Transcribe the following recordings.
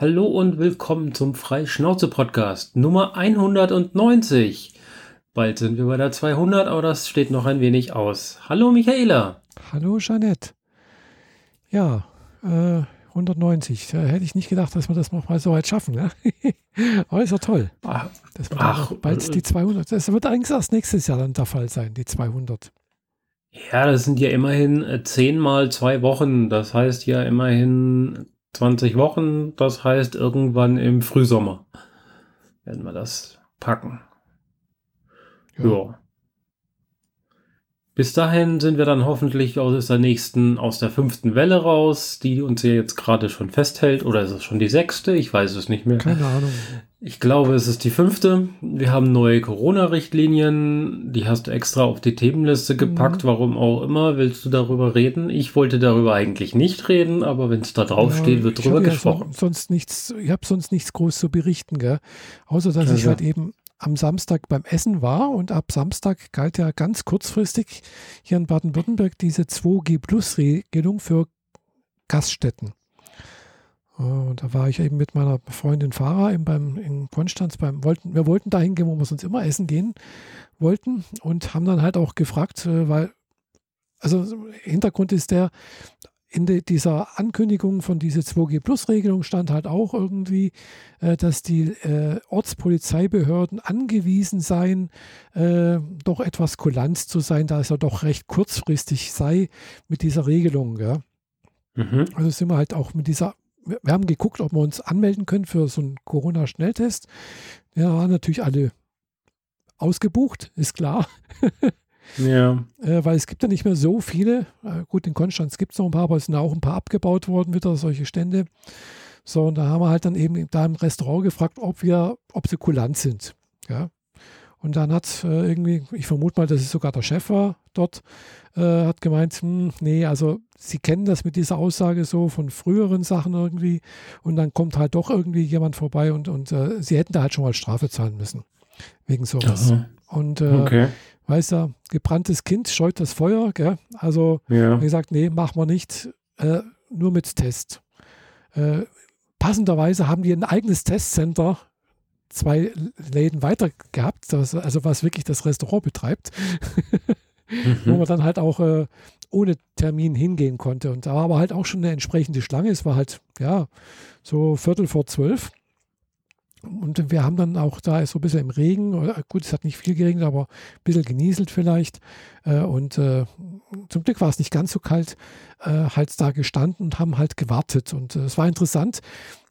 Hallo und willkommen zum Freischnauze-Podcast Nummer 190. Bald sind wir bei der 200, aber das steht noch ein wenig aus. Hallo Michaela. Hallo Jeanette. Ja, äh, 190. Da hätte ich nicht gedacht, dass wir das noch mal so weit schaffen. Ne? aber ist ja toll. Ach, das wird ach, bald die 200. Das wird eigentlich erst nächstes Jahr dann der Fall sein, die 200. Ja, das sind ja immerhin äh, 10 mal zwei Wochen. Das heißt ja immerhin 20 Wochen, das heißt irgendwann im Frühsommer werden wir das packen. Ja. ja. Bis dahin sind wir dann hoffentlich aus der nächsten, aus der fünften Welle raus, die uns ja jetzt gerade schon festhält. Oder ist es schon die sechste? Ich weiß es nicht mehr. Keine Ahnung. Ich glaube, es ist die fünfte. Wir haben neue Corona-Richtlinien. Die hast du extra auf die Themenliste gepackt. Mhm. Warum auch immer. Willst du darüber reden? Ich wollte darüber eigentlich nicht reden, aber wenn es da drauf ja, steht, wird drüber gesprochen. Ja sonst nichts, ich habe sonst nichts groß zu berichten, gell? Außer dass also. ich halt eben am Samstag beim Essen war und ab Samstag galt ja ganz kurzfristig hier in Baden-Württemberg diese 2G-Plus-Regelung für Gaststätten. Äh, und da war ich eben mit meiner Freundin Farah eben beim, in Konstanz beim, wollten, wir wollten dahin gehen, wo wir sonst immer essen gehen wollten und haben dann halt auch gefragt, äh, weil, also Hintergrund ist der, in de, dieser Ankündigung von dieser 2G-Plus-Regelung stand halt auch irgendwie, äh, dass die äh, Ortspolizeibehörden angewiesen seien, äh, doch etwas kulant zu sein, da es ja doch recht kurzfristig sei mit dieser Regelung. Ja. Mhm. Also sind wir halt auch mit dieser, wir haben geguckt, ob wir uns anmelden können für so einen Corona-Schnelltest. Ja, waren natürlich alle ausgebucht, ist klar. Ja. Äh, weil es gibt ja nicht mehr so viele. Äh, gut, in Konstanz gibt es noch ein paar, aber es sind auch ein paar abgebaut worden, wieder solche Stände. So, und da haben wir halt dann eben da im Restaurant gefragt, ob wir, ob sie kulant sind. Ja. Und dann hat äh, irgendwie, ich vermute mal, dass es sogar der Chef war dort, äh, hat gemeint, hm, nee, also sie kennen das mit dieser Aussage so von früheren Sachen irgendwie. Und dann kommt halt doch irgendwie jemand vorbei und, und äh, sie hätten da halt schon mal Strafe zahlen müssen. Wegen sowas. Aha. Und äh, okay weißt du, gebranntes Kind scheut das Feuer, gell? Also, ja. wie gesagt, nee, machen wir nicht, äh, nur mit Test. Äh, passenderweise haben die ein eigenes Testcenter zwei Läden weiter gehabt, das, also was wirklich das Restaurant betreibt, mhm. wo man dann halt auch äh, ohne Termin hingehen konnte. Und da war aber halt auch schon eine entsprechende Schlange. Es war halt, ja, so Viertel vor zwölf. Und wir haben dann auch da so ein bisschen im Regen, gut, es hat nicht viel geregnet, aber ein bisschen genieselt vielleicht. Äh, und äh, zum Glück war es nicht ganz so kalt, äh, halt da gestanden und haben halt gewartet. Und es war interessant,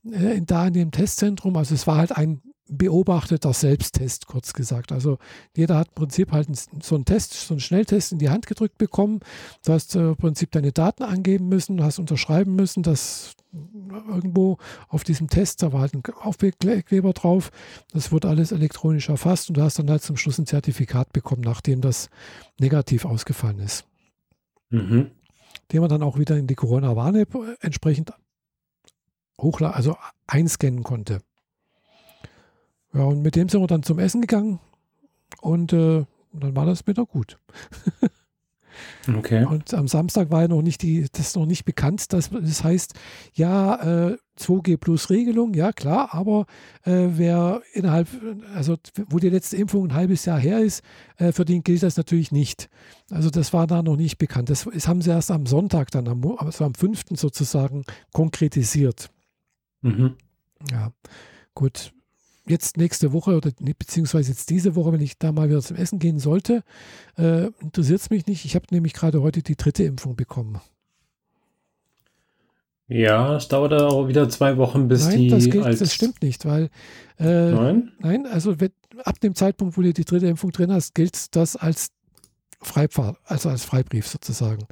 da in dem Testzentrum, also es war halt ein beobachteter Selbsttest, kurz gesagt. Also jeder hat im Prinzip halt so einen Test, so einen Schnelltest in die Hand gedrückt bekommen. Du hast im Prinzip deine Daten angeben müssen, hast unterschreiben müssen, dass irgendwo auf diesem Test, da war halt ein Aufkleber drauf, das wurde alles elektronisch erfasst und du hast dann halt zum Schluss ein Zertifikat bekommen, nachdem das negativ ausgefallen ist. Mhm. Den man dann auch wieder in die Corona-Warn-App entsprechend hochladen, also einscannen konnte. Ja, und mit dem sind wir dann zum Essen gegangen und äh, dann war das wieder gut. Okay. Und am Samstag war ja noch nicht die, das noch nicht bekannt, dass das heißt, ja, äh, 2G plus Regelung, ja klar, aber äh, wer innerhalb, also wo die letzte Impfung ein halbes Jahr her ist, äh, für den gilt das natürlich nicht. Also das war da noch nicht bekannt. Das, das haben sie erst am Sonntag dann, am, also am 5. sozusagen konkretisiert. Mhm. Ja, gut jetzt nächste Woche oder beziehungsweise jetzt diese Woche, wenn ich da mal wieder zum Essen gehen sollte, äh, interessiert es mich nicht. Ich habe nämlich gerade heute die dritte Impfung bekommen. Ja, es dauert auch wieder zwei Wogen, bis nein, die. Das, gilt, das stimmt nicht, weil. Äh, nein? Nein, also wenn, ab dem Zeitpunkt, wo du die dritte Impfung drin hast, gilt das als Freifahrt, also als Freibrief sozusagen.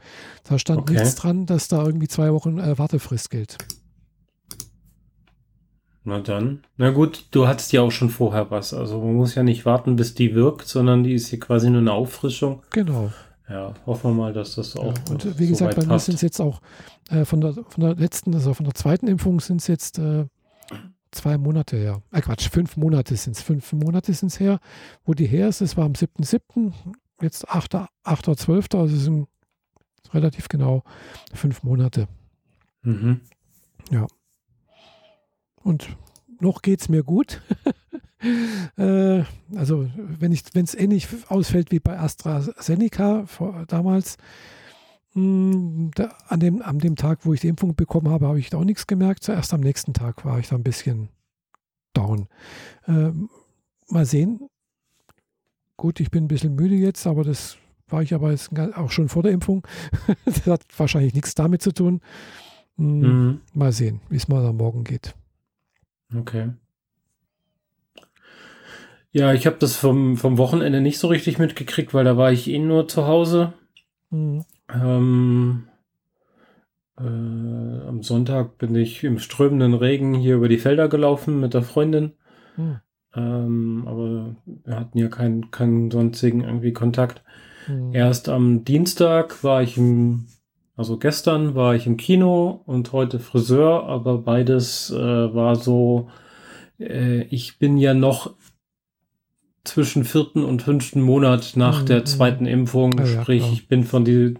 Da stand okay. nichts dran, dass da irgendwie zwei Wochen äh, Wartefrist gilt. Na dann. Na gut, du hattest ja auch schon vorher was. Also man muss ja nicht warten, bis die wirkt, sondern die ist hier quasi nur eine Auffrischung. Genau. Ja, hoffen wir mal, dass das auch. Ja, und wie gesagt, bei mir sind es jetzt auch äh, von, der, von der letzten, also von der zweiten Impfung sind es jetzt äh, zwei Monate her. Äh, Quatsch, fünf Monate sind es. Fünf Monate sind es her. Wo die her ist, das war am 7.7., jetzt 8.12., also sind relativ genau fünf Monate. Mhm. Ja. Und noch geht es mir gut. äh, also wenn es ähnlich ausfällt wie bei AstraZeneca vor, damals, mh, hm, da, an, dem, an dem Tag, wo ich die Impfung bekommen habe, habe ich auch nichts gemerkt. Zuerst am nächsten Tag war ich da ein bisschen down. Äh, mal sehen. Gut, ich bin ein bisschen müde jetzt, aber das war ich aber auch schon vor der Impfung. das hat wahrscheinlich nichts damit zu tun. Hm, mhm. Mal sehen, wie es mal am Morgen geht. Okay. Ja, ich habe das vom, vom Wochenende nicht so richtig mitgekriegt, weil da war ich eh nur zu Hause. Mhm. Ähm, äh, am Sonntag bin ich im strömenden Regen hier über die Felder gelaufen mit der Freundin. Mhm. Ähm, aber wir hatten ja keinen, keinen sonstigen irgendwie Kontakt. Mhm. Erst am Dienstag war ich im, also gestern war ich im Kino und heute Friseur, aber beides äh, war so, äh, ich bin ja noch zwischen vierten und fünften Monat nach mhm. der zweiten Impfung. Ja, Sprich, ja, ich bin von die,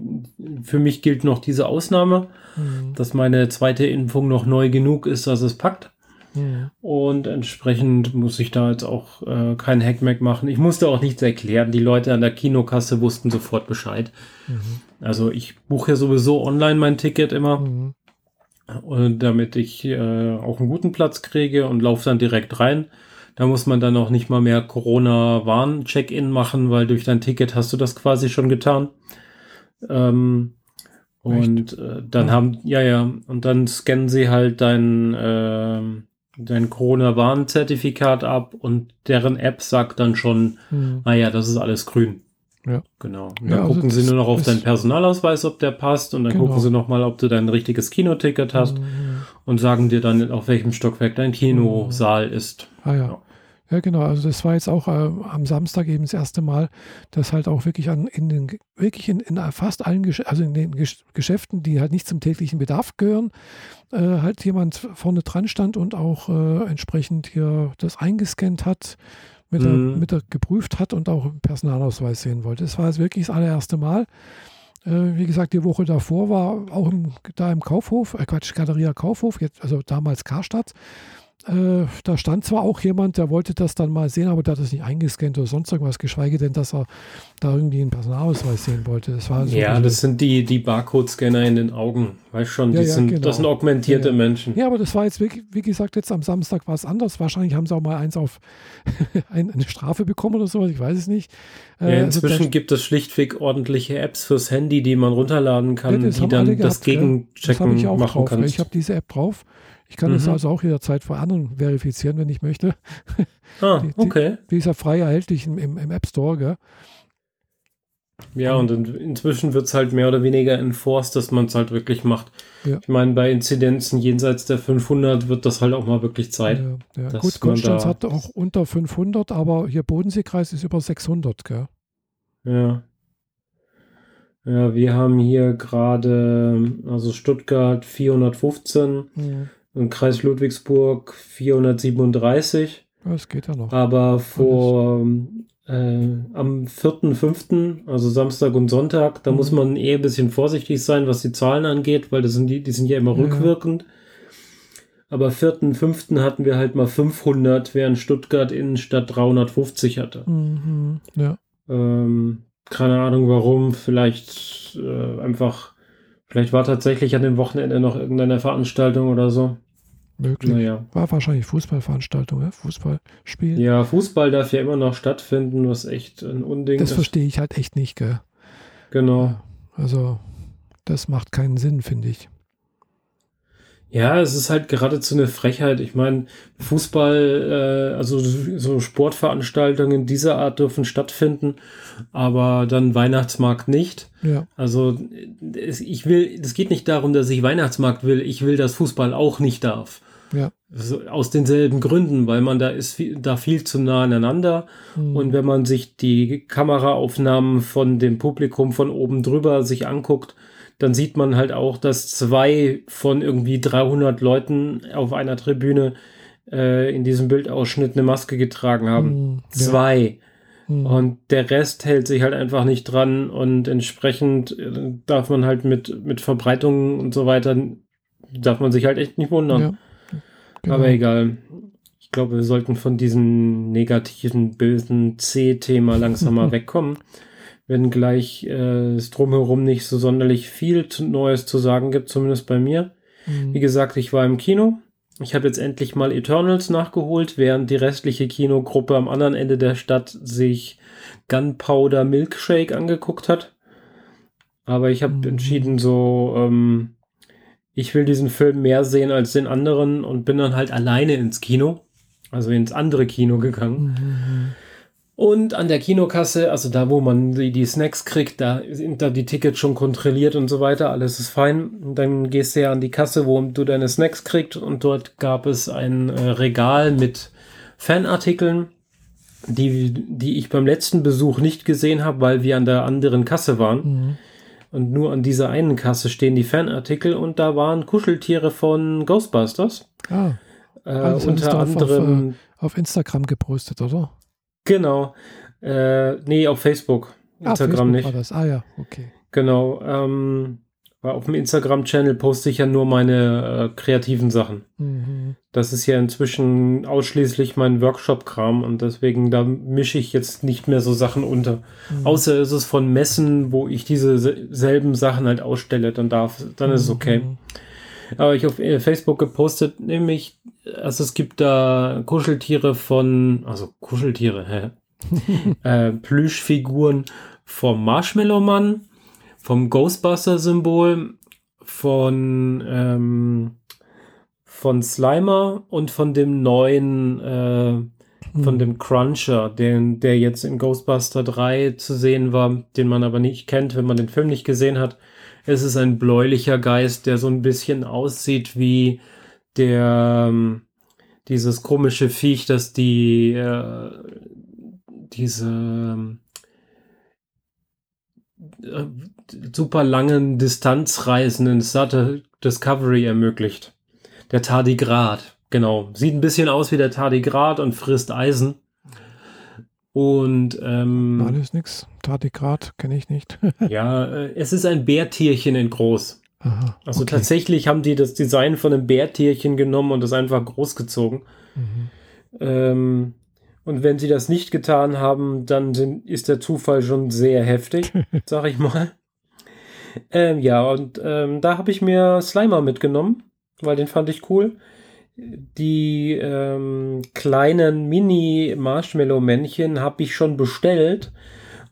für mich gilt noch diese Ausnahme, mhm. dass meine zweite Impfung noch neu genug ist, dass es packt. Mhm. Und entsprechend muss ich da jetzt auch äh, kein Hackmack machen. Ich musste auch nichts erklären. Die Leute an der Kinokasse wussten sofort Bescheid. Mhm. Also ich buche ja sowieso online mein Ticket immer. Mhm. Und damit ich äh, auch einen guten Platz kriege und laufe dann direkt rein. Da muss man dann auch nicht mal mehr Corona-Warn-Check-In machen, weil durch dein Ticket hast du das quasi schon getan. Ähm, und äh, dann ja. haben, ja, ja, und dann scannen sie halt dein, äh, dein Corona-Warn-Zertifikat ab und deren App sagt dann schon, mhm. naja, das ist alles grün. Ja. Genau. Und dann ja, also gucken sie nur noch auf deinen Personalausweis, ob der passt, und dann genau. gucken sie nochmal, ob du dein richtiges Kinoticket hast mhm. und sagen dir dann, auf welchem Stockwerk dein Kinosaal mhm. ist. Ah ja. ja. Ja, genau. Also das war jetzt auch äh, am Samstag eben das erste Mal, dass halt auch wirklich an in den wirklich in, in fast allen Gesch also in den Gesch Geschäften, die halt nicht zum täglichen Bedarf gehören, äh, halt jemand vorne dran stand und auch äh, entsprechend hier das eingescannt hat, mit, der, mhm. mit der geprüft hat und auch Personalausweis sehen wollte. Das war jetzt wirklich das allererste Mal. Äh, wie gesagt, die Woche davor war auch im, da im Kaufhof, äh Quatsch, Galeria Kaufhof, jetzt, also damals Karstadt, äh, da stand zwar auch jemand, der wollte das dann mal sehen, aber der hat das nicht eingescannt oder sonst irgendwas, geschweige denn, dass er da irgendwie einen Personalausweis sehen wollte. Das war so ja, das sind die, die Barcode-Scanner in den Augen. Weißt schon, ja, ja, sind, genau. das sind augmentierte ja, Menschen. Ja, aber das war jetzt, wie, wie gesagt, jetzt am Samstag war es anders. Wahrscheinlich haben sie auch mal eins auf eine Strafe bekommen oder sowas, ich weiß es nicht. Äh, also inzwischen also gibt es schlichtweg ordentliche Apps fürs Handy, die man runterladen kann, die dann das Gegenchecken das machen kann. Ich habe diese App drauf. Ich kann mhm. das also auch jederzeit vor anderen verifizieren, wenn ich möchte. Ah, okay. Die, die ist ja frei erhältlich im, im, App Store, gell? Ja, und in, inzwischen wird es halt mehr oder weniger enforced, dass man es halt wirklich macht. Ja. Ich meine, bei Inzidenzen jenseits der 500 wird das halt auch mal wirklich Zeit. Ja, ja. Gut, Konstanz hat auch unter 500, aber hier Bodenseekreis ist über 600, gell? Ja. Ja, wir haben hier gerade, also Stuttgart 415, mhm. Im Kreis Ludwigsburg 437. Das geht ja noch. Aber vor äh, am 4.5., also Samstag und Sonntag, da mhm. muss man eh ein bisschen vorsichtig sein, was die Zahlen angeht, weil das sind die, die sind ja immer ja. rückwirkend. Aber 4.5. hatten wir halt mal 500, während Stuttgart Innenstadt 350 hatte. Mhm. Ja. Ähm, keine Ahnung warum, vielleicht äh, einfach, vielleicht war tatsächlich an dem Wochenende noch irgendeine Veranstaltung oder so. Möglich. Naja. War wahrscheinlich Fußballveranstaltung, ja? Fußballspiel. Ja, Fußball darf ja immer noch stattfinden, was echt ein Unding das ist. Das verstehe ich halt echt nicht, gell? Genau. Also, das macht keinen Sinn, finde ich. Ja, es ist halt geradezu eine Frechheit. Ich meine, Fußball, äh, also so Sportveranstaltungen dieser Art dürfen stattfinden, aber dann Weihnachtsmarkt nicht. Ja. Also ich will, es geht nicht darum, dass ich Weihnachtsmarkt will. Ich will, dass Fußball auch nicht darf. Aus denselben Gründen, weil man da ist viel, da viel zu nah aneinander. Mhm. Und wenn man sich die Kameraaufnahmen von dem Publikum von oben drüber sich anguckt, dann sieht man halt auch, dass zwei von irgendwie 300 Leuten auf einer Tribüne äh, in diesem Bildausschnitt eine Maske getragen haben. Mm, zwei. Ja. Mm. Und der Rest hält sich halt einfach nicht dran und entsprechend äh, darf man halt mit, mit Verbreitungen und so weiter, darf man sich halt echt nicht wundern. Ja. Genau. Aber egal. Ich glaube, wir sollten von diesem negativen, bösen C-Thema langsam mal wegkommen. Wenn gleich äh, es drumherum nicht so sonderlich viel Neues zu sagen gibt, zumindest bei mir. Mhm. Wie gesagt, ich war im Kino. Ich habe jetzt endlich mal Eternals nachgeholt, während die restliche Kinogruppe am anderen Ende der Stadt sich Gunpowder Milkshake angeguckt hat. Aber ich habe mhm. entschieden, so, ähm, ich will diesen Film mehr sehen als den anderen und bin dann halt alleine ins Kino, also ins andere Kino gegangen. Mhm. Und an der Kinokasse, also da, wo man die, die, Snacks kriegt, da sind da die Tickets schon kontrolliert und so weiter, alles ist fein. Und dann gehst du ja an die Kasse, wo du deine Snacks kriegst und dort gab es ein äh, Regal mit Fanartikeln, die, die ich beim letzten Besuch nicht gesehen habe, weil wir an der anderen Kasse waren. Mhm. Und nur an dieser einen Kasse stehen die Fanartikel und da waren Kuscheltiere von Ghostbusters. Ah, äh, unter anderem auf, äh, auf Instagram gepostet, oder? Genau. Äh, nee, auf Facebook. Ah, Instagram Facebook nicht. War das. Ah ja, okay. Genau. Ähm, auf dem Instagram-Channel poste ich ja nur meine äh, kreativen Sachen. Mhm. Das ist ja inzwischen ausschließlich mein Workshop-Kram und deswegen da mische ich jetzt nicht mehr so Sachen unter. Mhm. Außer ist es von Messen, wo ich diese selben Sachen halt ausstelle, dann darf, dann mhm. ist es okay. Mhm. Aber ich auf äh, Facebook gepostet, nämlich, also es gibt da Kuscheltiere von, also Kuscheltiere, hä? äh, Plüschfiguren vom Marshmallow-Mann, vom Ghostbuster-Symbol, von, ähm, von Slimer und von dem neuen, äh, von hm. dem Cruncher, den, der jetzt in Ghostbuster 3 zu sehen war, den man aber nicht kennt, wenn man den Film nicht gesehen hat. Es ist ein bläulicher Geist, der so ein bisschen aussieht wie der ähm, dieses komische Viech, das die äh, diese äh, super langen Distanzreisen in Star Discovery ermöglicht. Der Tardigrad, genau. Sieht ein bisschen aus wie der Tardigrad und frisst Eisen. Und ähm, alles nix. Tardigrad kenne ich nicht. ja, äh, es ist ein Bärtierchen in groß. Aha, also okay. tatsächlich haben die das Design von einem Bärtierchen genommen und das einfach großgezogen. Mhm. Ähm, und wenn sie das nicht getan haben, dann sind, ist der Zufall schon sehr heftig, sag ich mal. Ähm, ja, und ähm, da habe ich mir Slimer mitgenommen, weil den fand ich cool die ähm, kleinen Mini-Marshmallow-Männchen habe ich schon bestellt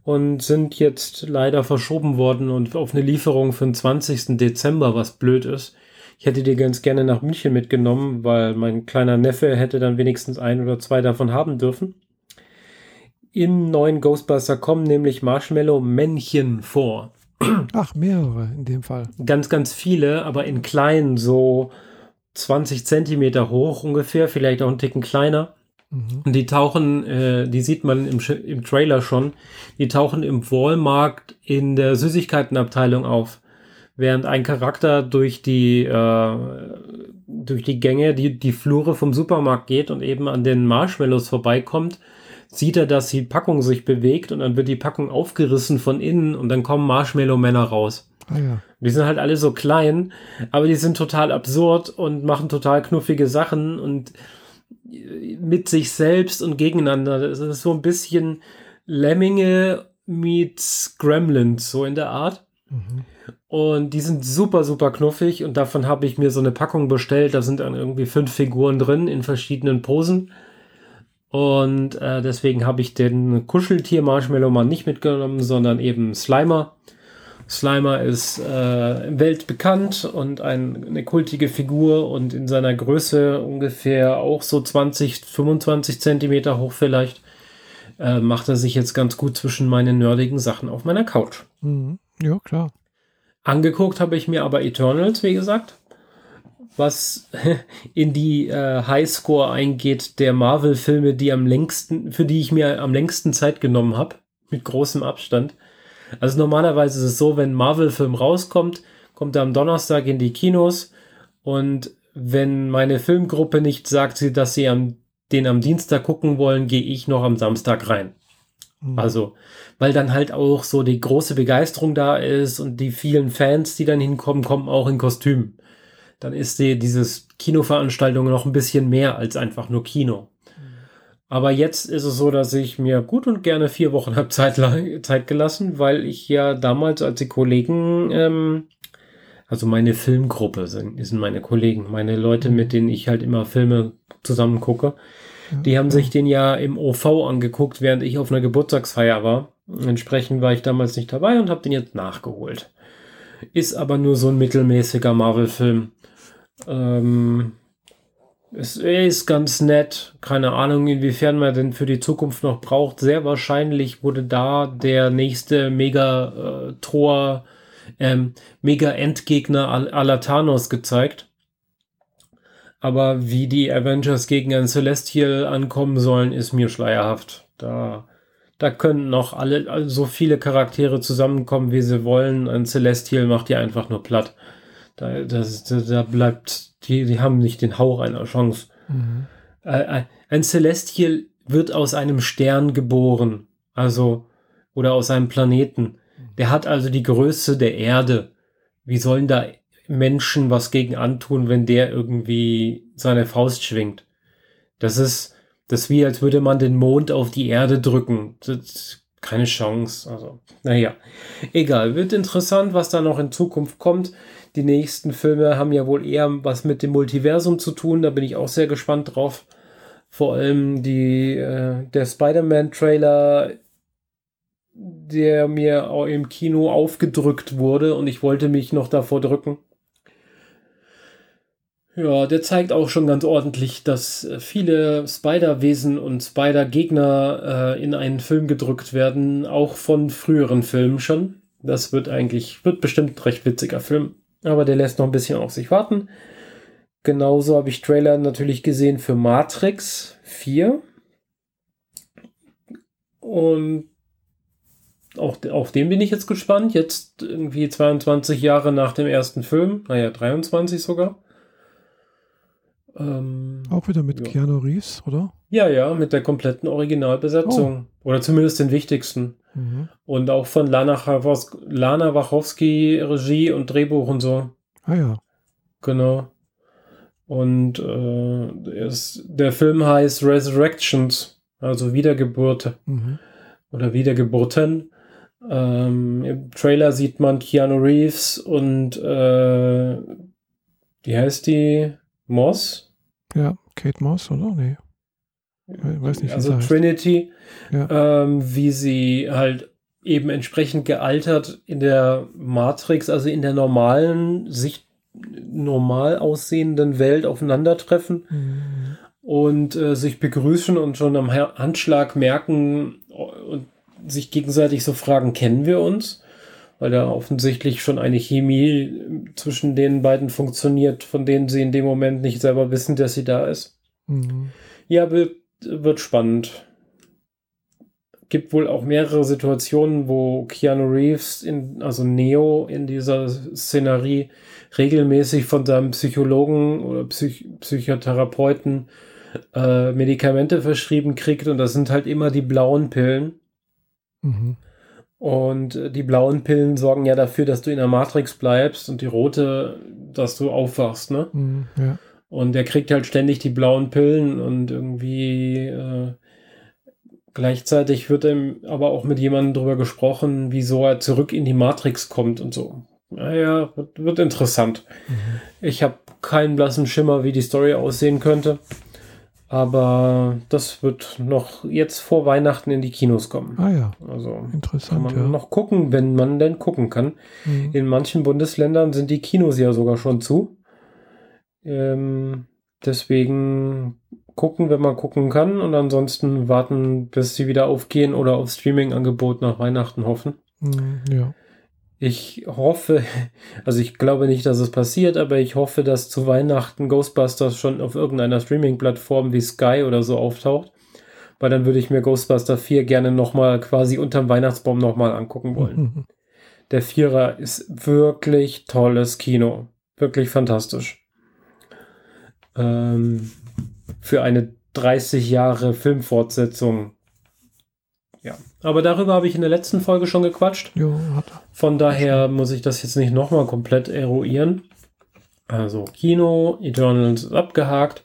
und sind jetzt leider verschoben worden und auf eine Lieferung für den 20. Dezember, was blöd ist. Ich hätte die ganz gerne nach München mitgenommen, weil mein kleiner Neffe hätte dann wenigstens ein oder zwei davon haben dürfen. Im neuen Ghostbuster kommen nämlich Marshmallow-Männchen vor. Ach, mehrere in dem Fall. Ganz, ganz viele, aber in kleinen, so 20 Zentimeter hoch ungefähr, vielleicht auch einen Ticken kleiner. Mhm. Und die tauchen, äh, die sieht man im, im Trailer schon, die tauchen im Walmart in der Süßigkeitenabteilung auf. Während ein Charakter durch die, äh, durch die Gänge, die, die Flure vom Supermarkt geht und eben an den Marshmallows vorbeikommt, sieht er, dass die Packung sich bewegt und dann wird die Packung aufgerissen von innen und dann kommen Marshmallow-Männer raus. Ah, ja. Die sind halt alle so klein, aber die sind total absurd und machen total knuffige Sachen und mit sich selbst und gegeneinander. Das ist so ein bisschen Lemminge meets Gremlins, so in der Art. Mhm. Und die sind super, super knuffig und davon habe ich mir so eine Packung bestellt. Da sind dann irgendwie fünf Figuren drin in verschiedenen Posen. Und äh, deswegen habe ich den Kuscheltier-Marshmallow mal nicht mitgenommen, sondern eben Slimer. Slimer ist äh, weltbekannt und ein, eine kultige Figur und in seiner Größe ungefähr auch so 20, 25 Zentimeter hoch vielleicht, äh, macht er sich jetzt ganz gut zwischen meinen nerdigen Sachen auf meiner Couch. Mhm. Ja, klar. Angeguckt habe ich mir aber Eternals, wie gesagt, was in die äh, Highscore eingeht der Marvel-Filme, die am längsten, für die ich mir am längsten Zeit genommen habe, mit großem Abstand. Also normalerweise ist es so, wenn Marvel-Film rauskommt, kommt er am Donnerstag in die Kinos und wenn meine Filmgruppe nicht sagt, dass sie am, den am Dienstag gucken wollen, gehe ich noch am Samstag rein. Mhm. Also, weil dann halt auch so die große Begeisterung da ist und die vielen Fans, die dann hinkommen, kommen auch in Kostüm. dann ist die, dieses Kinoveranstaltung noch ein bisschen mehr als einfach nur Kino. Aber jetzt ist es so, dass ich mir gut und gerne vier Wochen habe Zeit, Zeit gelassen, weil ich ja damals, als die Kollegen, ähm, also meine Filmgruppe sind, sind meine Kollegen, meine Leute, mit denen ich halt immer Filme zusammen gucke, die haben sich den ja im OV angeguckt, während ich auf einer Geburtstagsfeier war. Entsprechend war ich damals nicht dabei und habe den jetzt nachgeholt. Ist aber nur so ein mittelmäßiger Marvel-Film. Ähm, es ist ganz nett. Keine Ahnung, inwiefern man denn für die Zukunft noch braucht. Sehr wahrscheinlich wurde da der nächste Mega-Tor, äh, ähm, Mega-Endgegner aller Thanos gezeigt. Aber wie die Avengers gegen ein Celestial ankommen sollen, ist mir schleierhaft. Da, da können noch alle, also so viele Charaktere zusammenkommen, wie sie wollen. Ein Celestial macht die einfach nur platt. Da, das, da bleibt, die, die haben nicht den Hauch einer Chance. Mhm. Äh, ein Celestial wird aus einem Stern geboren. Also, oder aus einem Planeten. Der hat also die Größe der Erde. Wie sollen da Menschen was gegen antun, wenn der irgendwie seine Faust schwingt. Das ist, das ist wie, als würde man den Mond auf die Erde drücken. Das keine Chance. Also, naja. Egal. Wird interessant, was da noch in Zukunft kommt. Die nächsten Filme haben ja wohl eher was mit dem Multiversum zu tun. Da bin ich auch sehr gespannt drauf. Vor allem die, äh, der Spider-Man-Trailer, der mir auch im Kino aufgedrückt wurde und ich wollte mich noch davor drücken. Ja, der zeigt auch schon ganz ordentlich, dass äh, viele Spider-Wesen und Spider-Gegner äh, in einen Film gedrückt werden, auch von früheren Filmen schon. Das wird eigentlich, wird bestimmt ein recht witziger Film. Aber der lässt noch ein bisschen auf sich warten. Genauso habe ich Trailer natürlich gesehen für Matrix 4. Und auch auf den bin ich jetzt gespannt. Jetzt irgendwie 22 Jahre nach dem ersten Film. Naja, 23 sogar. Ähm, Auch wieder mit ja. Keanu Reeves, oder? Ja, ja, mit der kompletten Originalbesetzung. Oh. Oder zumindest den wichtigsten. Mhm. Und auch von Lana, Lana Wachowski Regie und Drehbuch und so. Ah ja. Genau. Und äh, ist, der Film heißt Resurrections, also Wiedergeburt mhm. oder Wiedergeburten. Ähm, Im Trailer sieht man Keanu Reeves und äh, wie heißt die? Moss? Ja, Kate Moss, oder? Nee. Ich weiß nicht, also Trinity, ja. ähm, wie sie halt eben entsprechend gealtert in der Matrix, also in der normalen, sich normal aussehenden Welt aufeinandertreffen mhm. und äh, sich begrüßen und schon am Handschlag merken und sich gegenseitig so fragen, kennen wir uns? Weil da offensichtlich schon eine Chemie zwischen den beiden funktioniert, von denen sie in dem Moment nicht selber wissen, dass sie da ist. Mhm. Ja, wird, wird spannend. Gibt wohl auch mehrere Situationen, wo Keanu Reeves, in, also Neo in dieser Szenerie, regelmäßig von seinem Psychologen oder Psych Psychotherapeuten äh, Medikamente verschrieben kriegt und das sind halt immer die blauen Pillen. Mhm. Und die blauen Pillen sorgen ja dafür, dass du in der Matrix bleibst und die rote, dass du aufwachst, ne? Mhm, ja. Und der kriegt halt ständig die blauen Pillen und irgendwie äh, gleichzeitig wird ihm aber auch mit jemandem drüber gesprochen, wieso er zurück in die Matrix kommt und so. Naja, wird, wird interessant. Mhm. Ich habe keinen blassen Schimmer, wie die Story aussehen könnte. Aber das wird noch jetzt vor Weihnachten in die Kinos kommen. Ah ja. Also interessant. Kann man ja. noch gucken, wenn man denn gucken kann. Mhm. In manchen Bundesländern sind die Kinos ja sogar schon zu. Ähm, deswegen gucken, wenn man gucken kann und ansonsten warten, bis sie wieder aufgehen oder auf Streaming-Angebot nach Weihnachten hoffen. Mhm, ja. Ich hoffe, also ich glaube nicht, dass es passiert, aber ich hoffe, dass zu Weihnachten Ghostbusters schon auf irgendeiner Streaming-Plattform wie Sky oder so auftaucht. Weil dann würde ich mir Ghostbuster 4 gerne nochmal quasi unterm Weihnachtsbaum nochmal angucken wollen. Der Vierer ist wirklich tolles Kino. Wirklich fantastisch. Ähm, für eine 30 Jahre Filmfortsetzung aber darüber habe ich in der letzten Folge schon gequatscht. Jo, hat er. Von daher muss ich das jetzt nicht nochmal komplett eruieren. Also Kino, Eternals ist abgehakt.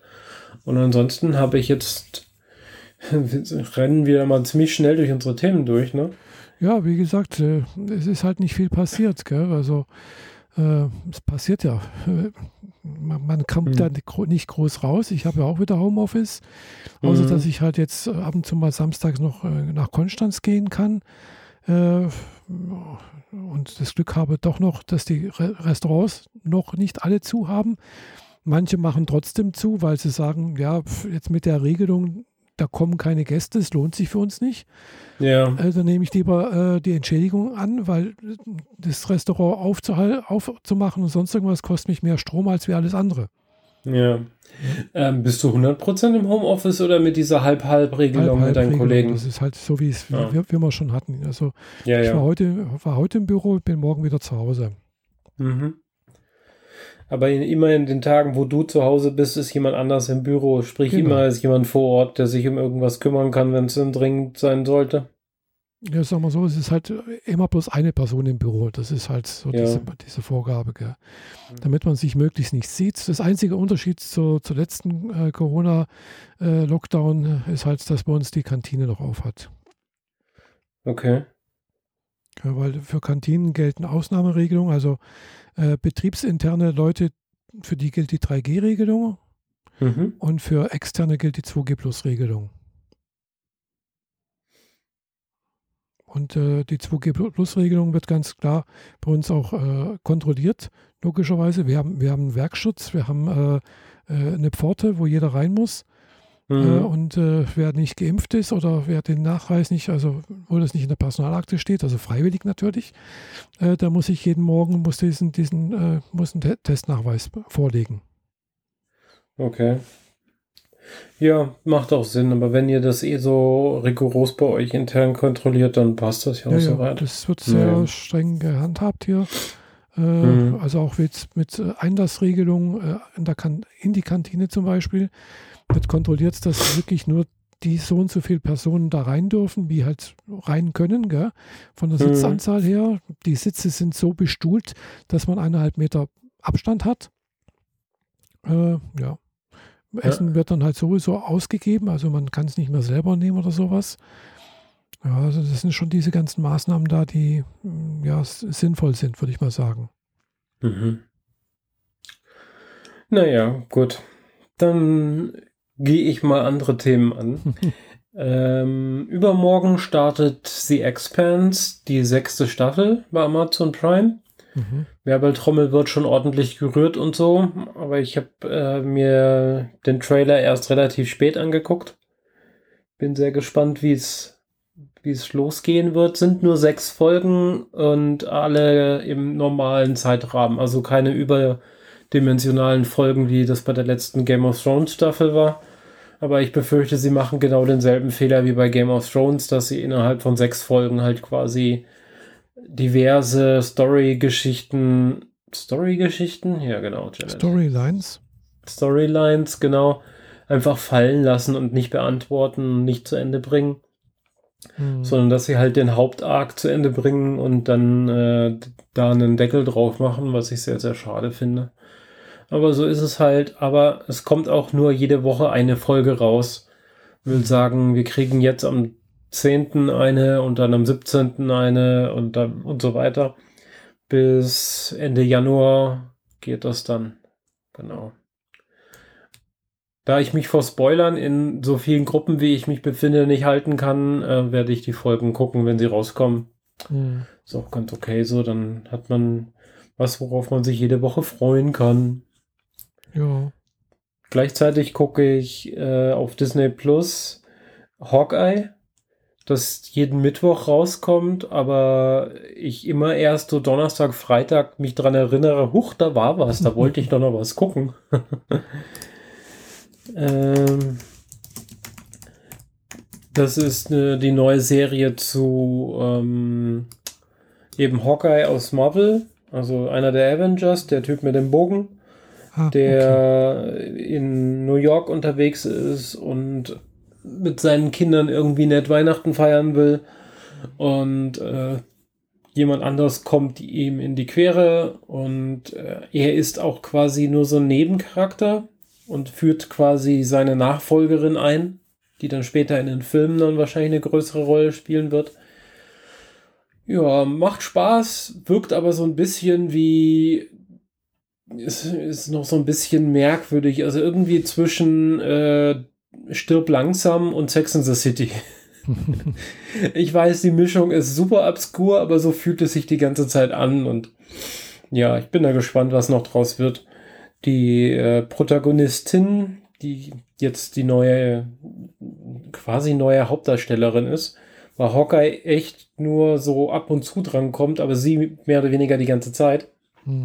Und ansonsten habe ich jetzt, rennen wir mal ziemlich schnell durch unsere Themen durch, ne? Ja, wie gesagt, äh, es ist halt nicht viel passiert, gell? Also es passiert ja. Man, man kommt mhm. da nicht groß raus. Ich habe ja auch wieder Homeoffice, außer mhm. dass ich halt jetzt ab und zu mal samstags noch äh, nach Konstanz gehen kann. Äh, und das Glück habe doch noch, dass die Restaurants noch nicht alle zu haben. Manche machen trotzdem zu, weil sie sagen, ja, jetzt mit der Regelung, da kommen keine Gäste, es lohnt sich für uns nicht. Ja. Also nehme ich lieber äh, die Entschädigung an, weil das Restaurant aufzumachen und sonst irgendwas kostet mich mehr Strom als wie alles andere. Ja. Ähm, bist du 100% im Homeoffice oder mit dieser Halb-Halb-Regelung mit deinen Kollegen? Das ist halt so, wie es ja. wie, wie wir schon hatten. Also ja, ich ja. War, heute, war heute im Büro, bin morgen wieder zu Hause. Mhm. Aber in, immer in den Tagen, wo du zu Hause bist, ist jemand anders im Büro. Sprich, genau. immer ist jemand vor Ort, der sich um irgendwas kümmern kann, wenn es dann dringend sein sollte. Ja, sag mal so, es ist halt immer bloß eine Person im Büro. Das ist halt so ja. diese, diese, Vorgabe, gell? Mhm. damit man sich möglichst nicht sieht. Das einzige Unterschied zur, zur letzten äh, Corona-Lockdown äh, ist halt, dass bei uns die Kantine noch auf hat. Okay. Ja, weil für Kantinen gelten Ausnahmeregelungen, also äh, betriebsinterne Leute, für die gilt die 3G-Regelung mhm. und für externe gilt die 2G-Plus-Regelung. Und äh, die 2G-Plus-Regelung wird ganz klar bei uns auch äh, kontrolliert, logischerweise. Wir haben, wir haben einen Werkschutz, wir haben äh, äh eine Pforte, wo jeder rein muss. Äh, mhm. und äh, wer nicht geimpft ist oder wer den Nachweis nicht, also wo das nicht in der Personalakte steht, also freiwillig natürlich, da muss ich jeden Morgen muss diesen, diesen muss einen Testnachweis vorlegen. Okay. Ja, macht auch Sinn, aber wenn ihr das eh so rigoros bei euch intern kontrolliert, dann passt das ja, ja auch ja, soweit. Das wird sehr ja. streng gehandhabt hier. Äh, mhm. Also auch mit, mit äh, Einlassregelungen äh, in, der kan in die Kantine zum Beispiel wird kontrolliert, dass wirklich nur die so und so viele Personen da rein dürfen, wie halt rein können, gell? von der mhm. Sitzanzahl her. Die Sitze sind so bestuhlt, dass man eineinhalb Meter Abstand hat. Äh, ja. Essen ja. wird dann halt sowieso ausgegeben, also man kann es nicht mehr selber nehmen oder sowas. Ja, also das sind schon diese ganzen Maßnahmen da, die mm, ja sinnvoll sind, würde ich mal sagen. Mhm. Naja, gut. Dann gehe ich mal andere Themen an. ähm, übermorgen startet The Expanse, die sechste Staffel bei Amazon Prime. Mhm. Werbeltrommel wird schon ordentlich gerührt und so, aber ich habe äh, mir den Trailer erst relativ spät angeguckt. Bin sehr gespannt, wie es wie es losgehen wird. Sind nur sechs Folgen und alle im normalen Zeitrahmen, also keine überdimensionalen Folgen, wie das bei der letzten Game of Thrones Staffel war. Aber ich befürchte, sie machen genau denselben Fehler wie bei Game of Thrones, dass sie innerhalb von sechs Folgen halt quasi diverse Story-Geschichten. Story-Geschichten? Ja, genau. Janet. Storylines. Storylines, genau. Einfach fallen lassen und nicht beantworten, nicht zu Ende bringen. Hm. Sondern dass sie halt den Hauptarg zu Ende bringen und dann äh, da einen Deckel drauf machen, was ich sehr, sehr schade finde. Aber so ist es halt. Aber es kommt auch nur jede Woche eine Folge raus. Ich will sagen, wir kriegen jetzt am 10. eine und dann am 17. eine und dann und so weiter. Bis Ende Januar geht das dann. Genau. Da ich mich vor Spoilern in so vielen Gruppen, wie ich mich befinde, nicht halten kann, äh, werde ich die Folgen gucken, wenn sie rauskommen. Mhm. Ist auch ganz okay so. Dann hat man was, worauf man sich jede Woche freuen kann. Ja. Gleichzeitig gucke ich äh, auf Disney Plus Hawkeye das jeden Mittwoch rauskommt, aber ich immer erst so Donnerstag, Freitag mich dran erinnere, huch, da war was, da wollte ich doch noch was gucken. ähm, das ist eine, die neue Serie zu ähm, eben Hawkeye aus Marvel, also einer der Avengers, der Typ mit dem Bogen, ah, der okay. in New York unterwegs ist und mit seinen Kindern irgendwie nett Weihnachten feiern will und äh, jemand anderes kommt ihm in die Quere und äh, er ist auch quasi nur so ein Nebencharakter und führt quasi seine Nachfolgerin ein, die dann später in den Filmen dann wahrscheinlich eine größere Rolle spielen wird. Ja, macht Spaß, wirkt aber so ein bisschen wie. Ist, ist noch so ein bisschen merkwürdig. Also irgendwie zwischen äh, Stirb langsam und Sex in the City. ich weiß, die Mischung ist super obskur, aber so fühlt es sich die ganze Zeit an. Und ja, ich bin da gespannt, was noch draus wird. Die äh, Protagonistin, die jetzt die neue, quasi neue Hauptdarstellerin ist, weil Hawkeye echt nur so ab und zu dran kommt, aber sie mehr oder weniger die ganze Zeit. Mhm.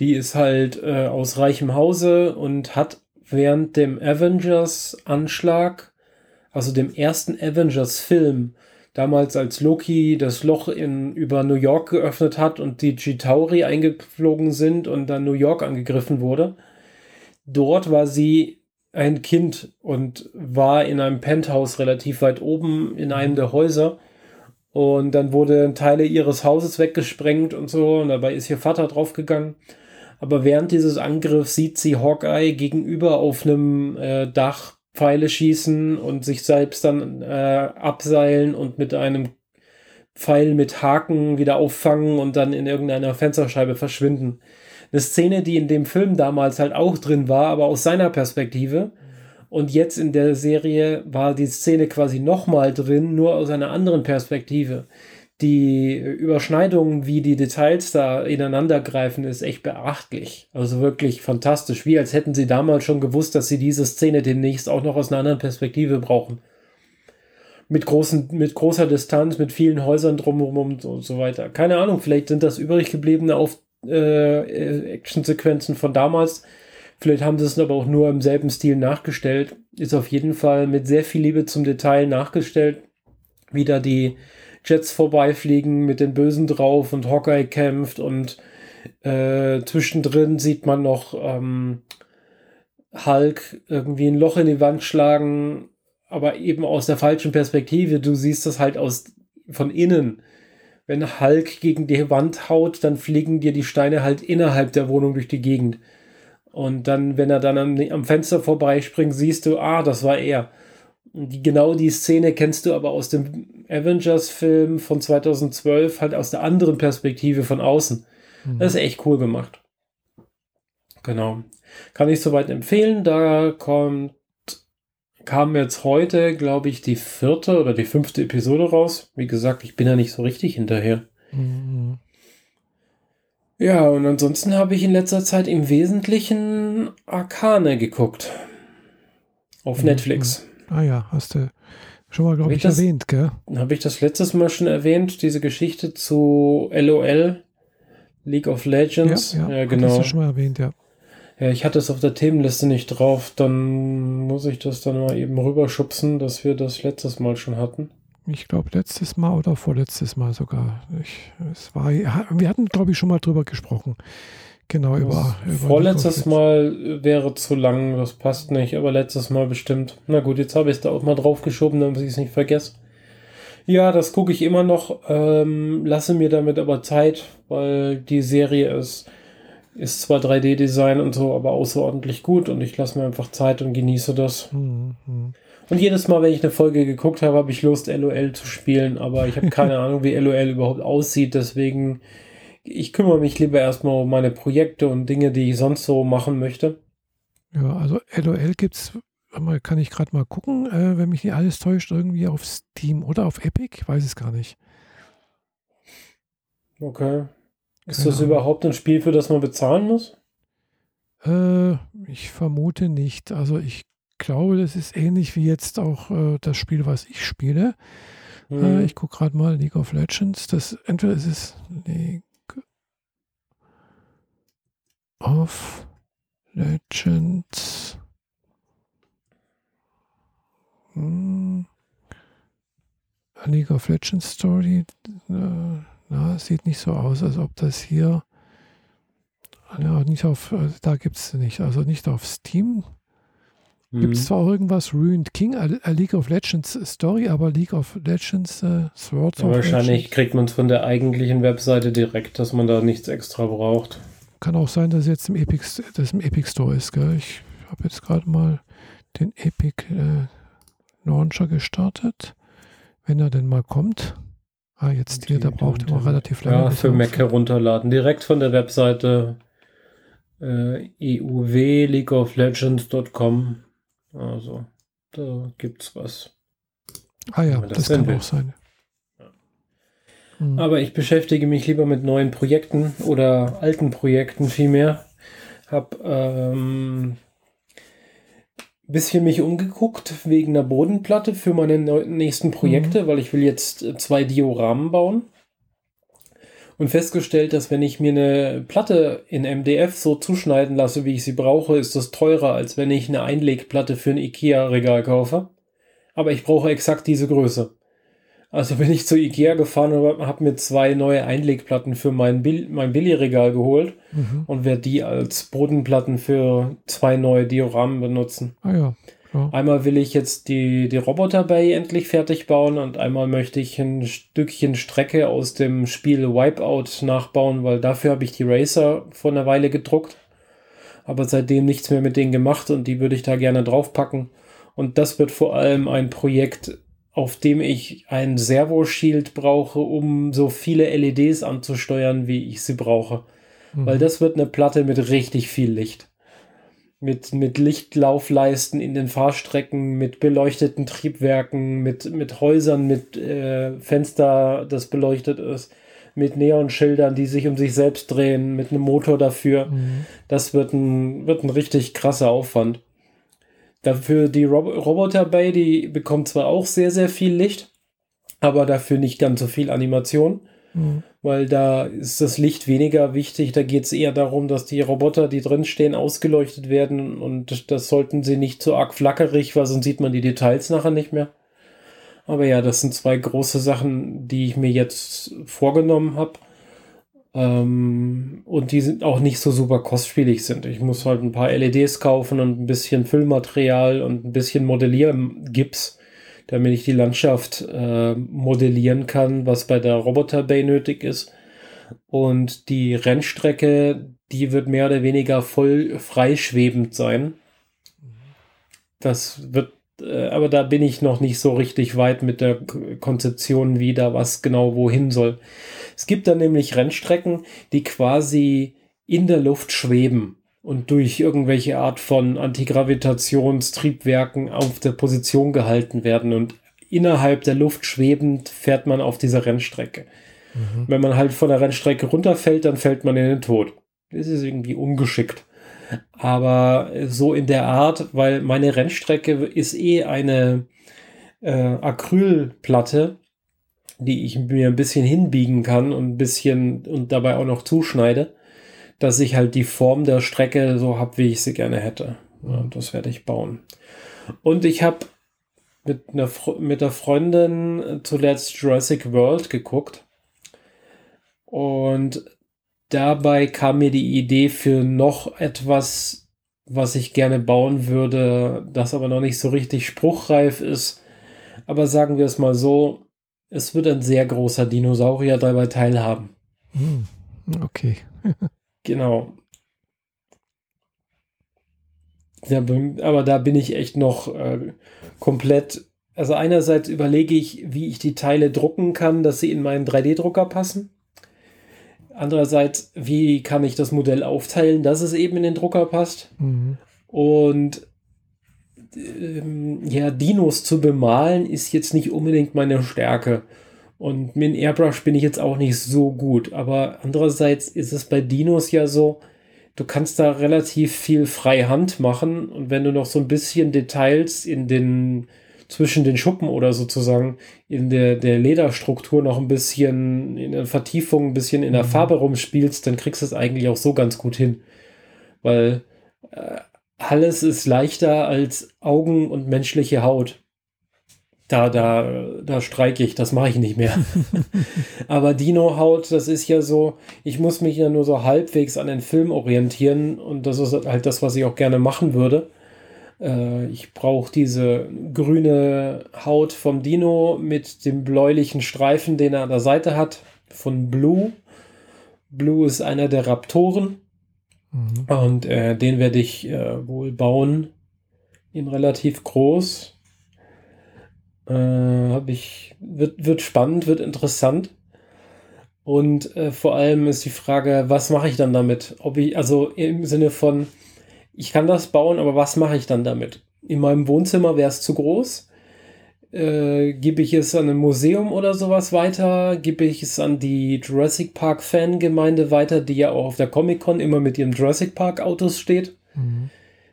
Die ist halt äh, aus reichem Hause und hat während dem Avengers-Anschlag, also dem ersten Avengers-Film, damals als Loki das Loch in, über New York geöffnet hat und die Chitauri eingeflogen sind und dann New York angegriffen wurde. Dort war sie ein Kind und war in einem Penthouse relativ weit oben in einem der Häuser. Und dann wurden Teile ihres Hauses weggesprengt und so. Und dabei ist ihr Vater draufgegangen. Aber während dieses Angriffs sieht sie Hawkeye gegenüber auf einem äh, Dach Pfeile schießen und sich selbst dann äh, abseilen und mit einem Pfeil mit Haken wieder auffangen und dann in irgendeiner Fensterscheibe verschwinden eine Szene, die in dem Film damals halt auch drin war, aber aus seiner Perspektive. Und jetzt in der Serie war die Szene quasi nochmal drin, nur aus einer anderen Perspektive. Die Überschneidungen, wie die Details da ineinander greifen, ist echt beachtlich. Also wirklich fantastisch. Wie als hätten sie damals schon gewusst, dass sie diese Szene demnächst auch noch aus einer anderen Perspektive brauchen. Mit, großen, mit großer Distanz, mit vielen Häusern drumherum und so weiter. Keine Ahnung, vielleicht sind das übrig gebliebene auf äh, Actionsequenzen von damals. Vielleicht haben sie es aber auch nur im selben Stil nachgestellt. Ist auf jeden Fall mit sehr viel Liebe zum Detail nachgestellt. Wie da die Jets vorbeifliegen mit den Bösen drauf und Hawkeye kämpft und äh, zwischendrin sieht man noch ähm, Hulk irgendwie ein Loch in die Wand schlagen, aber eben aus der falschen Perspektive. Du siehst das halt aus von innen wenn Hulk gegen die Wand haut, dann fliegen dir die Steine halt innerhalb der Wohnung durch die Gegend. Und dann, wenn er dann am, am Fenster vorbeispringt, siehst du, ah, das war er. Die, genau die Szene kennst du aber aus dem Avengers-Film von 2012, halt aus der anderen Perspektive von außen. Mhm. Das ist echt cool gemacht. Genau. Kann ich soweit empfehlen. Da kommt kam jetzt heute, glaube ich, die vierte oder die fünfte Episode raus. Wie gesagt, ich bin ja nicht so richtig hinterher. Mhm. Ja, und ansonsten habe ich in letzter Zeit im Wesentlichen Arkane geguckt. Auf mhm. Netflix. Ah ja, hast du schon mal, glaube ich, das, erwähnt, gell? Habe ich das letztes Mal schon erwähnt, diese Geschichte zu LOL, League of Legends. Ja, ja, ja genau. Hast du schon mal erwähnt, ja. Ja, ich hatte es auf der Themenliste nicht drauf. Dann muss ich das dann mal eben rüberschubsen, dass wir das letztes Mal schon hatten. Ich glaube, letztes Mal oder vorletztes Mal sogar. Ich, es war, wir hatten, glaube ich, schon mal drüber gesprochen. Genau, über, über. Vorletztes Mal wäre zu lang, das passt nicht, aber letztes Mal bestimmt. Na gut, jetzt habe ich es da auch mal draufgeschoben, damit ich es nicht vergesse. Ja, das gucke ich immer noch, ähm, lasse mir damit aber Zeit, weil die Serie ist ist zwar 3D-Design und so, aber außerordentlich gut und ich lasse mir einfach Zeit und genieße das. Mhm. Und jedes Mal, wenn ich eine Folge geguckt habe, habe ich Lust, LOL zu spielen, aber ich habe keine Ahnung, wie LOL überhaupt aussieht, deswegen ich kümmere mich lieber erstmal um meine Projekte und Dinge, die ich sonst so machen möchte. Ja, also LOL gibt es, kann ich gerade mal gucken, äh, wenn mich nicht alles täuscht, irgendwie auf Steam oder auf Epic, weiß es gar nicht. Okay. Ist das überhaupt ein Spiel, für das man bezahlen muss? Äh, ich vermute nicht. Also ich glaube, das ist ähnlich wie jetzt auch äh, das Spiel, was ich spiele. Mhm. Äh, ich gucke gerade mal League of Legends. Das entweder ist es League of Legends. Hm. League of Legends Story. Äh, na, sieht nicht so aus, als ob das hier. Ja, nicht auf, äh, da gibt es nicht, also nicht auf Steam. Gibt es zwar auch irgendwas Ruined King, a, League of Legends Story, aber League of Legends äh, Swords ja, Wahrscheinlich Legends. kriegt man es von der eigentlichen Webseite direkt, dass man da nichts extra braucht. Kann auch sein, dass es jetzt im Epic, das im Epic Store ist. Gell? Ich habe jetzt gerade mal den Epic äh, Launcher gestartet. Wenn er denn mal kommt. Ah, jetzt hier, da braucht er relativ lange. Ja, für Mac herunterladen. Direkt von der Webseite äh, euw Also, da gibt's was. Ah ja, das, das kann auch sein. Hm. Aber ich beschäftige mich lieber mit neuen Projekten oder alten Projekten vielmehr. Hab ähm, bisschen mich umgeguckt wegen einer Bodenplatte für meine nächsten Projekte, mhm. weil ich will jetzt äh, zwei Dioramen bauen. Und festgestellt, dass wenn ich mir eine Platte in MDF so zuschneiden lasse, wie ich sie brauche, ist das teurer, als wenn ich eine Einlegplatte für ein IKEA-Regal kaufe. Aber ich brauche exakt diese Größe. Also bin ich zu Ikea gefahren und habe mir zwei neue Einlegplatten für mein, Bill mein Billigregal geholt mhm. und werde die als Bodenplatten für zwei neue Dioramen benutzen. Ah ja. Ja. Einmal will ich jetzt die, die Roboter Bay endlich fertig bauen und einmal möchte ich ein Stückchen Strecke aus dem Spiel Wipeout nachbauen, weil dafür habe ich die Racer vor einer Weile gedruckt. Aber seitdem nichts mehr mit denen gemacht und die würde ich da gerne draufpacken. Und das wird vor allem ein Projekt auf dem ich ein Servo-Shield brauche, um so viele LEDs anzusteuern, wie ich sie brauche. Mhm. Weil das wird eine Platte mit richtig viel Licht. Mit, mit Lichtlaufleisten in den Fahrstrecken, mit beleuchteten Triebwerken, mit, mit Häusern, mit äh, Fenster, das beleuchtet ist, mit Neonschildern, die sich um sich selbst drehen, mit einem Motor dafür. Mhm. Das wird ein, wird ein richtig krasser Aufwand. Dafür die Rob Roboter Bay, die bekommt zwar auch sehr, sehr viel Licht, aber dafür nicht ganz so viel Animation. Mhm. Weil da ist das Licht weniger wichtig. Da geht es eher darum, dass die Roboter, die drin stehen, ausgeleuchtet werden. Und das sollten sie nicht zu arg flackerig, weil sonst sieht man die Details nachher nicht mehr. Aber ja, das sind zwei große Sachen, die ich mir jetzt vorgenommen habe. Ähm, und die sind auch nicht so super kostspielig sind. Ich muss halt ein paar LEDs kaufen und ein bisschen Füllmaterial und ein bisschen Modelliergips, damit ich die Landschaft äh, modellieren kann, was bei der Roboter Bay nötig ist. Und die Rennstrecke, die wird mehr oder weniger voll freischwebend sein. Das wird, aber da bin ich noch nicht so richtig weit mit der Konzeption, wie da was genau wohin soll. Es gibt da nämlich Rennstrecken, die quasi in der Luft schweben und durch irgendwelche Art von Antigravitationstriebwerken auf der Position gehalten werden und innerhalb der Luft schwebend fährt man auf dieser Rennstrecke. Mhm. Wenn man halt von der Rennstrecke runterfällt, dann fällt man in den Tod. Das ist irgendwie ungeschickt. Aber so in der Art, weil meine Rennstrecke ist eh eine äh, Acrylplatte, die ich mir ein bisschen hinbiegen kann und ein bisschen und dabei auch noch zuschneide, dass ich halt die Form der Strecke so habe, wie ich sie gerne hätte. Ja, das werde ich bauen. Und ich habe mit, einer, mit der Freundin zuletzt Jurassic World geguckt. Und dabei kam mir die Idee für noch etwas, was ich gerne bauen würde, das aber noch nicht so richtig spruchreif ist. Aber sagen wir es mal so, es wird ein sehr großer Dinosaurier dabei teilhaben. Hm, okay. genau. Ja, aber da bin ich echt noch äh, komplett. Also einerseits überlege ich, wie ich die Teile drucken kann, dass sie in meinen 3D-Drucker passen. Andererseits, wie kann ich das Modell aufteilen, dass es eben in den Drucker passt. Mhm. Und ähm, ja, Dinos zu bemalen ist jetzt nicht unbedingt meine Stärke. Und mit Airbrush bin ich jetzt auch nicht so gut. Aber andererseits ist es bei Dinos ja so, du kannst da relativ viel Freihand machen. Und wenn du noch so ein bisschen Details in den, zwischen den Schuppen oder sozusagen in der, der Lederstruktur noch ein bisschen in der Vertiefung, ein bisschen in der mhm. Farbe rumspielst, dann kriegst du es eigentlich auch so ganz gut hin. Weil äh, alles ist leichter als Augen und menschliche Haut. Da, da, da streike ich, das mache ich nicht mehr. Aber Dino-Haut, das ist ja so, ich muss mich ja nur so halbwegs an den Film orientieren und das ist halt das, was ich auch gerne machen würde. Äh, ich brauche diese grüne Haut vom Dino mit dem bläulichen Streifen, den er an der Seite hat, von Blue. Blue ist einer der Raptoren. Mhm. Und äh, den werde ich äh, wohl bauen. In relativ groß. Äh, habe ich, wird, wird spannend, wird interessant. Und äh, vor allem ist die Frage, was mache ich dann damit? Ob ich, also im Sinne von, ich kann das bauen, aber was mache ich dann damit? In meinem Wohnzimmer wäre es zu groß. Äh, gebe ich es an ein Museum oder sowas weiter? Gebe ich es an die Jurassic Park Fangemeinde weiter, die ja auch auf der Comic Con immer mit ihren Jurassic Park Autos steht? Mhm.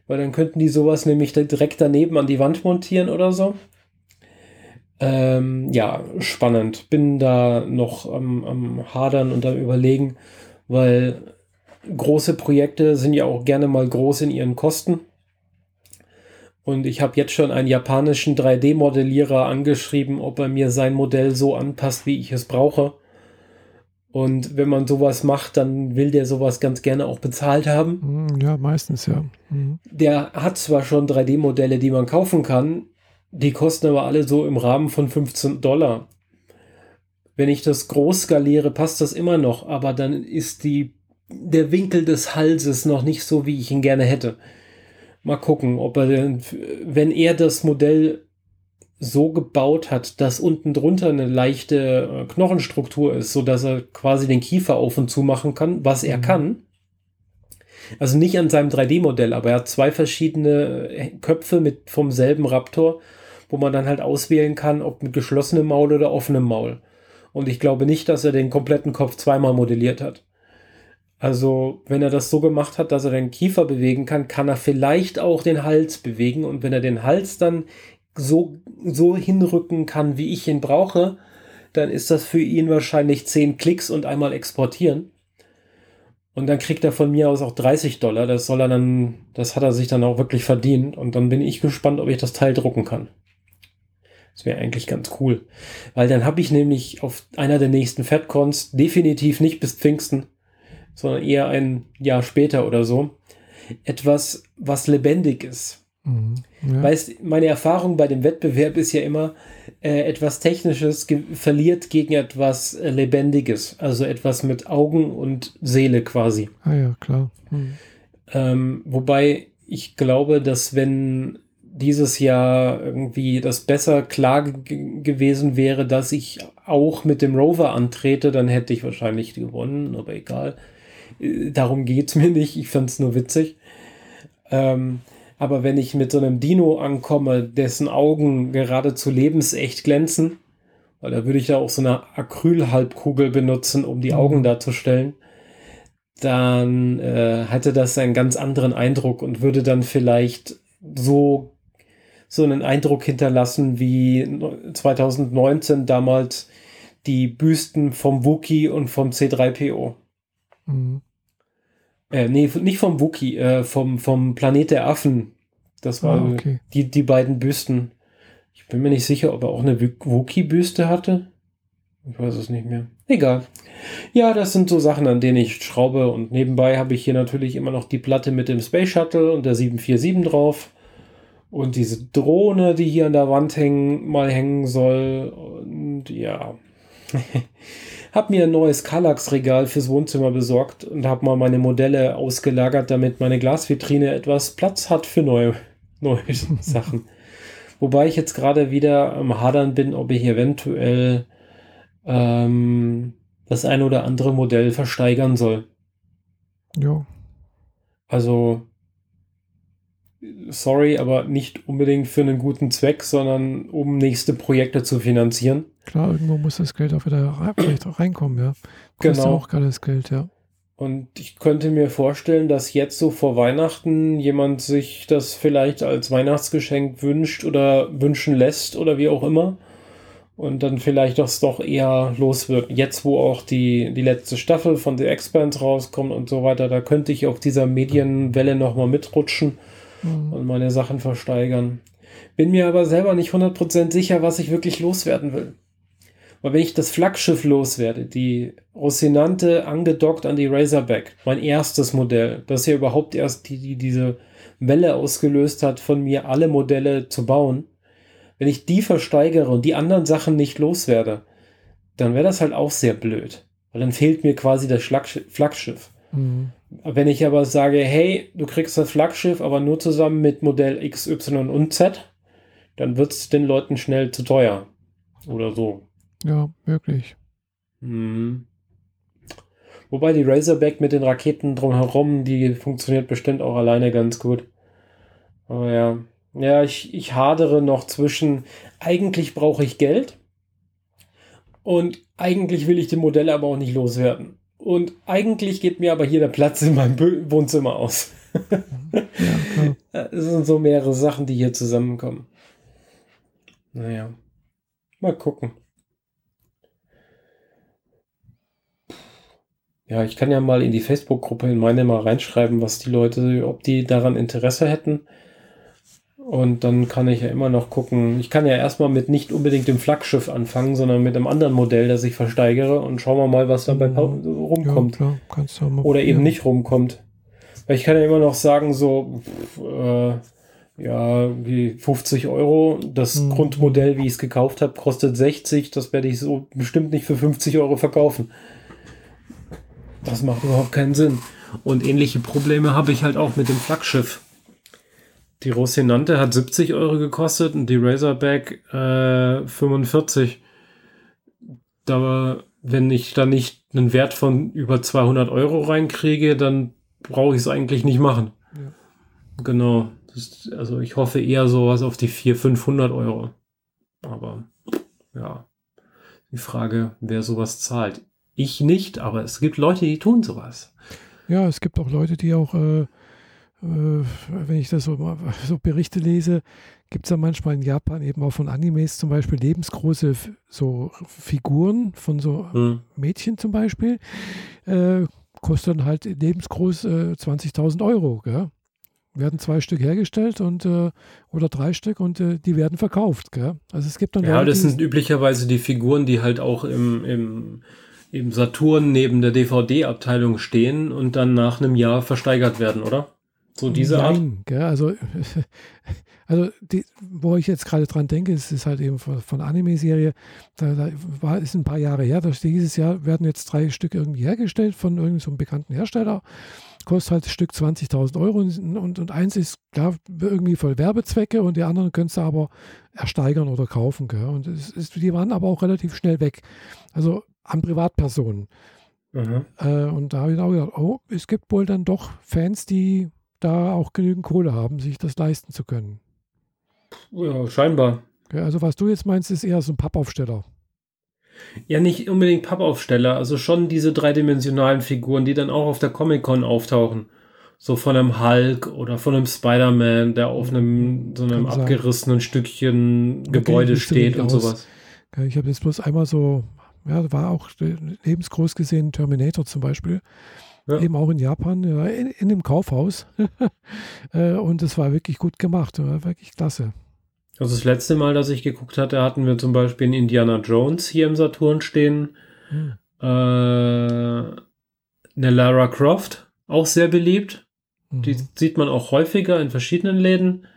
Weil dann könnten die sowas nämlich direkt daneben an die Wand montieren oder so. Ähm, ja, spannend. Bin da noch am, am Hadern und am Überlegen, weil große Projekte sind ja auch gerne mal groß in ihren Kosten. Und ich habe jetzt schon einen japanischen 3D-Modellierer angeschrieben, ob er mir sein Modell so anpasst, wie ich es brauche. Und wenn man sowas macht, dann will der sowas ganz gerne auch bezahlt haben. Hm, ja, meistens ja. Mhm. Der hat zwar schon 3D-Modelle, die man kaufen kann, die kosten aber alle so im Rahmen von 15 Dollar. Wenn ich das groß skaliere, passt das immer noch, aber dann ist die, der Winkel des Halses noch nicht so, wie ich ihn gerne hätte. Mal gucken, ob er, wenn er das Modell so gebaut hat, dass unten drunter eine leichte äh, Knochenstruktur ist, so dass er quasi den Kiefer auf und zu machen kann, was er mhm. kann. Also nicht an seinem 3D-Modell, aber er hat zwei verschiedene äh, Köpfe mit vom selben Raptor wo man dann halt auswählen kann, ob mit geschlossenem Maul oder offenem Maul. Und ich glaube nicht, dass er den kompletten Kopf zweimal modelliert hat. Also, wenn er das so gemacht hat, dass er den Kiefer bewegen kann, kann er vielleicht auch den Hals bewegen. Und wenn er den Hals dann so, so hinrücken kann, wie ich ihn brauche, dann ist das für ihn wahrscheinlich 10 Klicks und einmal exportieren. Und dann kriegt er von mir aus auch 30 Dollar. Das soll er dann, das hat er sich dann auch wirklich verdient. Und dann bin ich gespannt, ob ich das Teil drucken kann. Das wäre eigentlich ganz cool. Weil dann habe ich nämlich auf einer der nächsten FedCons definitiv nicht bis Pfingsten, sondern eher ein Jahr später oder so, etwas, was lebendig ist. Mhm, ja. Weißt, meine Erfahrung bei dem Wettbewerb ist ja immer, äh, etwas Technisches verliert gegen etwas äh, Lebendiges, also etwas mit Augen und Seele quasi. Ah ja, klar. Mhm. Ähm, wobei ich glaube, dass wenn dieses Jahr irgendwie das besser klar gewesen wäre, dass ich auch mit dem Rover antrete, dann hätte ich wahrscheinlich gewonnen, aber egal. Darum geht's mir nicht, ich fand's nur witzig. Ähm, aber wenn ich mit so einem Dino ankomme, dessen Augen geradezu lebensecht glänzen, weil da würde ich da auch so eine Acrylhalbkugel benutzen, um die Augen mhm. darzustellen, dann äh, hätte das einen ganz anderen Eindruck und würde dann vielleicht so so einen Eindruck hinterlassen wie 2019 damals die Büsten vom Wookie und vom C3PO. Mhm. Äh, nee, nicht vom Wookie, äh, vom, vom Planet der Affen. Das waren ah, okay. die, die beiden Büsten. Ich bin mir nicht sicher, ob er auch eine Wookie-Büste hatte. Ich weiß es nicht mehr. Egal. Ja, das sind so Sachen, an denen ich schraube. Und nebenbei habe ich hier natürlich immer noch die Platte mit dem Space Shuttle und der 747 drauf. Und diese Drohne, die hier an der Wand hängen, mal hängen soll. Und ja. hab mir ein neues Kallax-Regal fürs Wohnzimmer besorgt und habe mal meine Modelle ausgelagert, damit meine Glasvitrine etwas Platz hat für neue, neue Sachen. Wobei ich jetzt gerade wieder am Hadern bin, ob ich eventuell ähm, das ein oder andere Modell versteigern soll. Ja. Also sorry, aber nicht unbedingt für einen guten Zweck, sondern um nächste Projekte zu finanzieren. Klar, irgendwo muss das Geld auch wieder vielleicht reinkommen, ja. Kostet genau. auch gerade das Geld, ja. Und ich könnte mir vorstellen, dass jetzt so vor Weihnachten jemand sich das vielleicht als Weihnachtsgeschenk wünscht oder wünschen lässt oder wie auch immer. Und dann vielleicht das doch eher los wird. Jetzt, wo auch die, die letzte Staffel von The Expanse rauskommt und so weiter, da könnte ich auf dieser Medienwelle nochmal mitrutschen mhm. und meine Sachen versteigern. Bin mir aber selber nicht 100% sicher, was ich wirklich loswerden will. Weil wenn ich das Flaggschiff loswerde, die Rocinante angedockt an die Razorback, mein erstes Modell, das ja überhaupt erst die, die, diese Welle ausgelöst hat, von mir alle Modelle zu bauen, wenn ich die versteigere und die anderen Sachen nicht loswerde, dann wäre das halt auch sehr blöd. Weil dann fehlt mir quasi das Flaggschiff. Mhm. Wenn ich aber sage, hey, du kriegst das Flaggschiff, aber nur zusammen mit Modell X, Y und Z, dann wird es den Leuten schnell zu teuer. Oder so. Ja, wirklich. Mhm. Wobei die Razorback mit den Raketen drumherum, die funktioniert bestimmt auch alleine ganz gut. Aber ja, ja, ich, ich hadere noch zwischen, eigentlich brauche ich Geld und eigentlich will ich die Modelle aber auch nicht loswerden. Und eigentlich geht mir aber hier der Platz in meinem Wohnzimmer aus. ja, Es sind so mehrere Sachen, die hier zusammenkommen. Naja, mal gucken. Ja, ich kann ja mal in die Facebook-Gruppe in meine mal reinschreiben, was die Leute, ob die daran Interesse hätten. Und dann kann ich ja immer noch gucken. Ich kann ja erstmal mit nicht unbedingt dem Flaggschiff anfangen, sondern mit einem anderen Modell, das ich versteigere und schauen wir mal, was dabei mhm. rumkommt. Ja, klar, Oder eben nicht rumkommt. Weil ich kann ja immer noch sagen, so, äh, ja, wie 50 Euro. Das mhm. Grundmodell, wie ich es gekauft habe, kostet 60. Das werde ich so bestimmt nicht für 50 Euro verkaufen. Das macht überhaupt keinen Sinn. Und ähnliche Probleme habe ich halt auch mit dem Flaggschiff. Die Rosinante hat 70 Euro gekostet und die Razorback äh, 45. Da, wenn ich da nicht einen Wert von über 200 Euro reinkriege, dann brauche ich es eigentlich nicht machen. Ja. Genau. Das, also ich hoffe eher sowas auf die 400, 500 Euro. Aber ja, die Frage, wer sowas zahlt. Ich nicht, aber es gibt Leute, die tun sowas. Ja, es gibt auch Leute, die auch, äh, äh, wenn ich das so, so Berichte lese, gibt es ja manchmal in Japan eben auch von Animes zum Beispiel lebensgroße so Figuren von so hm. Mädchen zum Beispiel. Äh, kostet dann halt lebensgroß äh, 20.000 Euro. Gell? werden zwei Stück hergestellt und äh, oder drei Stück und äh, die werden verkauft. Gell? Also es gibt dann ja, Leute, das sind üblicherweise die Figuren, die halt auch im, im im Saturn neben der DVD-Abteilung stehen und dann nach einem Jahr versteigert werden, oder? So diese Art? Gell, also, also die, wo ich jetzt gerade dran denke, ist, ist halt eben von, von Anime-Serie, da, da, war ist ein paar Jahre her, da dieses Jahr werden jetzt drei Stück irgendwie hergestellt von irgendeinem so bekannten Hersteller, kostet halt das Stück 20.000 Euro und, und, und, eins ist klar irgendwie voll Werbezwecke und die anderen könntest du aber ersteigern oder kaufen. Gell? Und es ist, die waren aber auch relativ schnell weg. Also an Privatpersonen. Mhm. Äh, und da habe ich auch gedacht, oh, es gibt wohl dann doch Fans, die da auch genügend Kohle haben, sich das leisten zu können. Ja, scheinbar. Ja, also was du jetzt meinst, ist eher so ein Pappaufsteller. Ja, nicht unbedingt Pappaufsteller, also schon diese dreidimensionalen Figuren, die dann auch auf der Comic-Con auftauchen. So von einem Hulk oder von einem Spider-Man, der auf einem so einem abgerissenen Stückchen Gebäude okay, steht und aus. sowas. Ich habe jetzt bloß einmal so ja, war auch lebensgroß gesehen Terminator zum Beispiel. Ja. Eben auch in Japan, ja, in, in dem Kaufhaus. Äh, und es war wirklich gut gemacht, war wirklich klasse. Also das letzte Mal, dass ich geguckt hatte, hatten wir zum Beispiel in Indiana Jones hier im Saturn stehen. Hm. Äh, eine Lara Croft, auch sehr beliebt. Mhm. Die sieht man auch häufiger in verschiedenen Läden.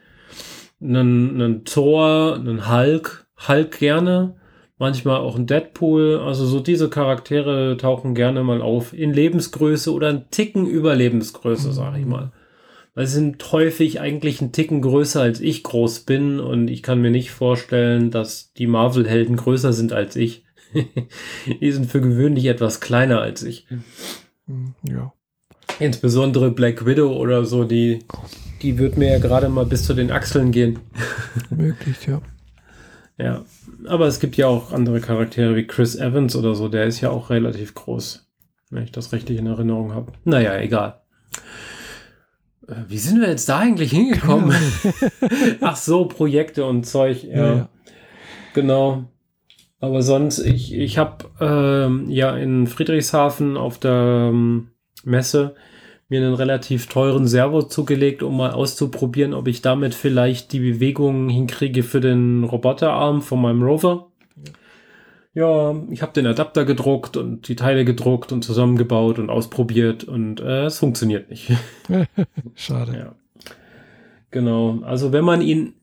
Einen, einen Thor, einen Hulk, Hulk gerne manchmal auch ein Deadpool. Also so diese Charaktere tauchen gerne mal auf in Lebensgröße oder ein Ticken über Lebensgröße, mhm. sag ich mal. Weil sie sind häufig eigentlich ein Ticken größer als ich groß bin und ich kann mir nicht vorstellen, dass die Marvel-Helden größer sind als ich. die sind für gewöhnlich etwas kleiner als ich. Mhm, ja. Insbesondere Black Widow oder so, die, die wird mir ja gerade mal bis zu den Achseln gehen. Möglich, ja. Ja, aber es gibt ja auch andere Charaktere wie Chris Evans oder so, der ist ja auch relativ groß, wenn ich das richtig in Erinnerung habe. Naja, egal. Äh, wie sind wir jetzt da eigentlich hingekommen? Ach so, Projekte und Zeug. Ja, ja, ja. genau. Aber sonst, ich, ich habe ähm, ja in Friedrichshafen auf der ähm, Messe mir einen relativ teuren Servo zugelegt, um mal auszuprobieren, ob ich damit vielleicht die Bewegungen hinkriege für den Roboterarm von meinem Rover. Ja, ich habe den Adapter gedruckt und die Teile gedruckt und zusammengebaut und ausprobiert und äh, es funktioniert nicht. Schade. Ja. Genau. Also wenn man ihn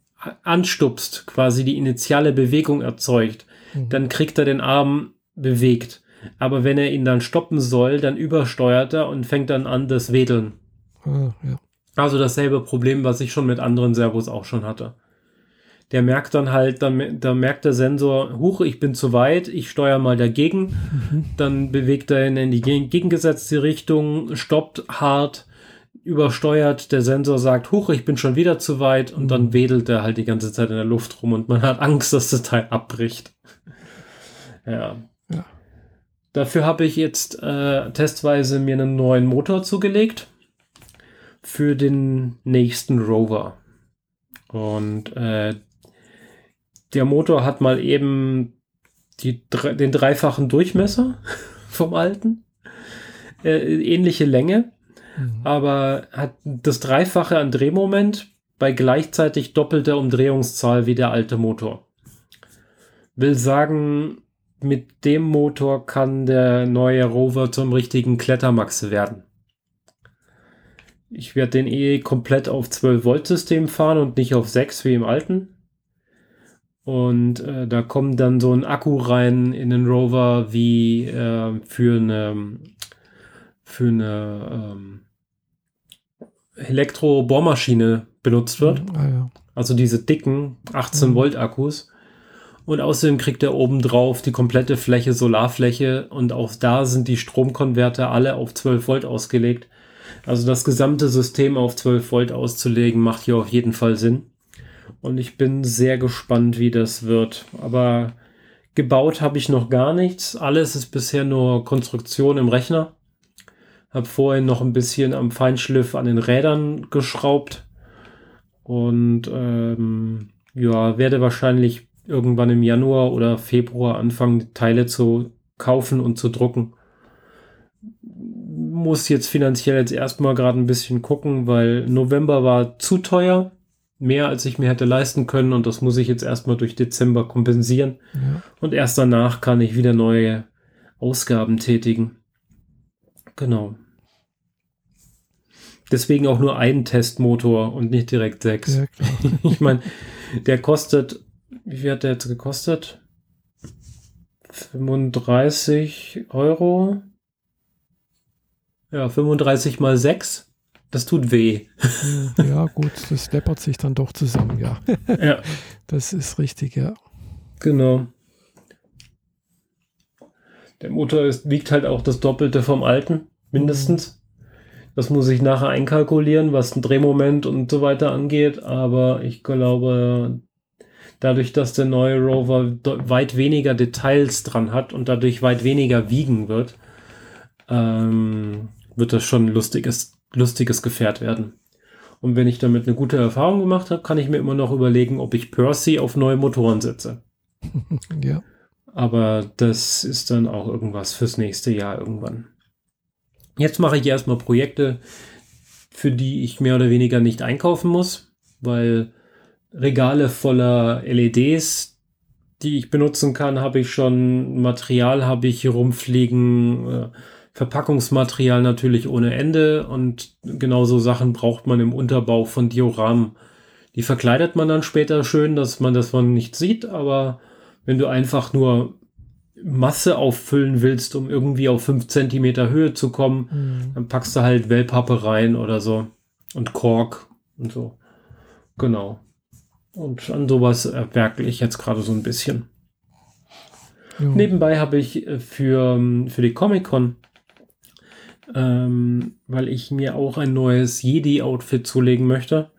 anstupst, quasi die initiale Bewegung erzeugt, mhm. dann kriegt er den Arm bewegt. Aber wenn er ihn dann stoppen soll, dann übersteuert er und fängt dann an, das Wedeln. Ah, ja. Also dasselbe Problem, was ich schon mit anderen Servos auch schon hatte. Der merkt dann halt, dann, dann merkt der Sensor, huch, ich bin zu weit, ich steuere mal dagegen. Mhm. Dann bewegt er ihn in die gegengesetzte Richtung, stoppt hart, übersteuert. Der Sensor sagt, huch, ich bin schon wieder zu weit. Und mhm. dann wedelt er halt die ganze Zeit in der Luft rum und man hat Angst, dass das Teil abbricht. ja. Dafür habe ich jetzt äh, testweise mir einen neuen Motor zugelegt für den nächsten Rover. Und äh, der Motor hat mal eben die, den dreifachen Durchmesser vom alten. Äh, ähnliche Länge, mhm. aber hat das Dreifache an Drehmoment bei gleichzeitig doppelter Umdrehungszahl wie der alte Motor. Will sagen, mit dem Motor kann der neue Rover zum richtigen Klettermaxe werden. Ich werde den eh komplett auf 12 Volt System fahren und nicht auf 6 wie im alten. Und äh, da kommt dann so ein Akku rein in den Rover wie äh, für eine für eine ähm, Elektrobohrmaschine benutzt wird. Ah, ja. Also diese dicken 18 mhm. Volt Akkus. Und außerdem kriegt er oben drauf die komplette Fläche Solarfläche und auch da sind die Stromkonverter alle auf 12 Volt ausgelegt. Also das gesamte System auf 12 Volt auszulegen macht hier auf jeden Fall Sinn. Und ich bin sehr gespannt, wie das wird. Aber gebaut habe ich noch gar nichts. Alles ist bisher nur Konstruktion im Rechner. Habe vorhin noch ein bisschen am Feinschliff an den Rädern geschraubt. Und ähm, ja, werde wahrscheinlich irgendwann im Januar oder Februar anfangen, Teile zu kaufen und zu drucken. Muss jetzt finanziell jetzt erstmal gerade ein bisschen gucken, weil November war zu teuer mehr, als ich mir hätte leisten können und das muss ich jetzt erstmal durch Dezember kompensieren. Ja. Und erst danach kann ich wieder neue Ausgaben tätigen. Genau. Deswegen auch nur ein Testmotor und nicht direkt sechs. Ja, ich meine, der kostet, wie viel hat der jetzt gekostet? 35 Euro. Ja, 35 mal 6 das tut weh. Ja, gut, das deppert sich dann doch zusammen, ja. Ja. Das ist richtig, ja. Genau. Der Motor ist, wiegt halt auch das Doppelte vom alten, mindestens. Das muss ich nachher einkalkulieren, was ein Drehmoment und so weiter angeht. Aber ich glaube, dadurch, dass der neue Rover weit weniger Details dran hat und dadurch weit weniger wiegen wird, ähm, wird das schon ein lustiges lustiges Gefährt werden. Und wenn ich damit eine gute Erfahrung gemacht habe, kann ich mir immer noch überlegen, ob ich Percy auf neue Motoren setze. ja. Aber das ist dann auch irgendwas fürs nächste Jahr irgendwann. Jetzt mache ich erstmal Projekte, für die ich mehr oder weniger nicht einkaufen muss, weil Regale voller LEDs, die ich benutzen kann, habe ich schon, Material habe ich hier rumfliegen, äh, Verpackungsmaterial natürlich ohne Ende und genauso Sachen braucht man im Unterbau von Dioramen. Die verkleidet man dann später schön, dass man das von nicht sieht, aber wenn du einfach nur Masse auffüllen willst, um irgendwie auf 5 cm Höhe zu kommen, mhm. dann packst du halt Wellpappe rein oder so und Kork und so. Genau. Und an sowas werkle ich jetzt gerade so ein bisschen. Ja. Nebenbei habe ich äh, für, für die Comic-Con ähm, weil ich mir auch ein neues Jedi-Outfit zulegen möchte,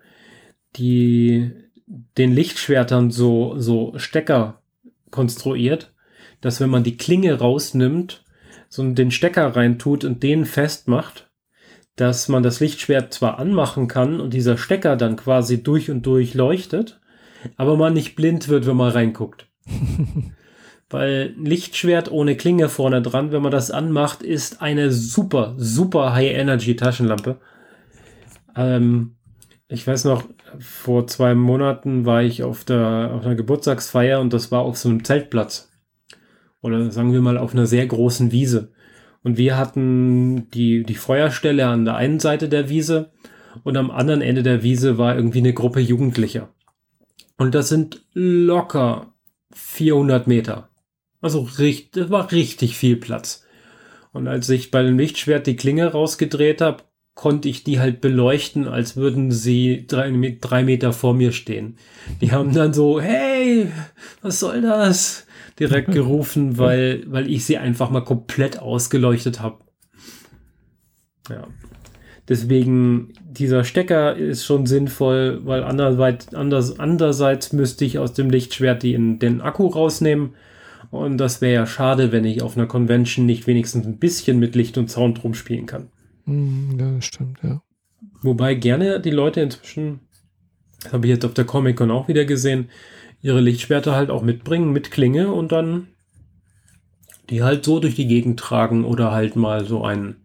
die den Lichtschwertern so, so Stecker konstruiert, dass wenn man die Klinge rausnimmt, so den Stecker reintut und den festmacht, dass man das Lichtschwert zwar anmachen kann und dieser Stecker dann quasi durch und durch leuchtet, aber man nicht blind wird, wenn man reinguckt. Weil Lichtschwert ohne Klinge vorne dran, wenn man das anmacht, ist eine super, super High-Energy-Taschenlampe. Ähm, ich weiß noch, vor zwei Monaten war ich auf der auf einer Geburtstagsfeier und das war auf so einem Zeltplatz. Oder sagen wir mal auf einer sehr großen Wiese. Und wir hatten die, die Feuerstelle an der einen Seite der Wiese und am anderen Ende der Wiese war irgendwie eine Gruppe Jugendlicher. Und das sind locker 400 Meter. Also richtig, das war richtig viel Platz. Und als ich bei dem Lichtschwert die Klinge rausgedreht habe, konnte ich die halt beleuchten, als würden sie drei, drei Meter vor mir stehen. Die haben dann so, hey, was soll das? Direkt gerufen, weil, weil ich sie einfach mal komplett ausgeleuchtet habe. Ja. Deswegen, dieser Stecker ist schon sinnvoll, weil andererseits, anders, andererseits müsste ich aus dem Lichtschwert den, den Akku rausnehmen. Und das wäre ja schade, wenn ich auf einer Convention nicht wenigstens ein bisschen mit Licht und Sound rumspielen kann. Hm, ja, das stimmt, ja. Wobei gerne die Leute inzwischen, das habe ich jetzt auf der Comic-Con auch wieder gesehen, ihre Lichtschwerter halt auch mitbringen mit Klinge und dann die halt so durch die Gegend tragen oder halt mal so einen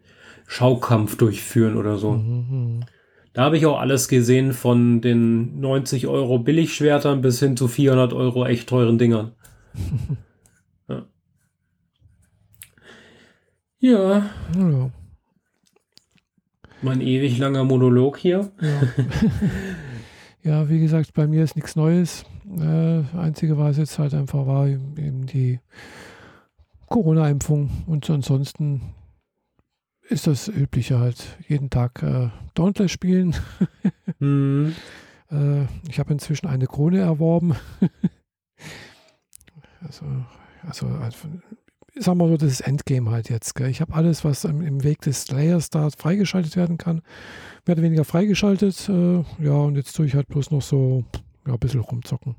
Schaukampf durchführen oder so. Mhm. Da habe ich auch alles gesehen von den 90 Euro Billigschwertern bis hin zu 400 Euro echt teuren Dingern. ja. ja. ja mein ewig langer Monolog hier. Ja, ja wie gesagt, bei mir ist nichts Neues. Äh, einzige, was jetzt halt einfach war, eben die Corona-Impfung. Und ansonsten ist das Übliche halt. Jeden Tag äh, Dauntless spielen. mhm. äh, ich habe inzwischen eine Krone erworben. also, also, also sagen wir so, das Endgame halt jetzt. Gell? Ich habe alles, was im, im, Weg des Layers da freigeschaltet werden kann, mehr oder weniger freigeschaltet. Äh, ja, und jetzt tue ich halt bloß noch so ja, ein bisschen rumzocken.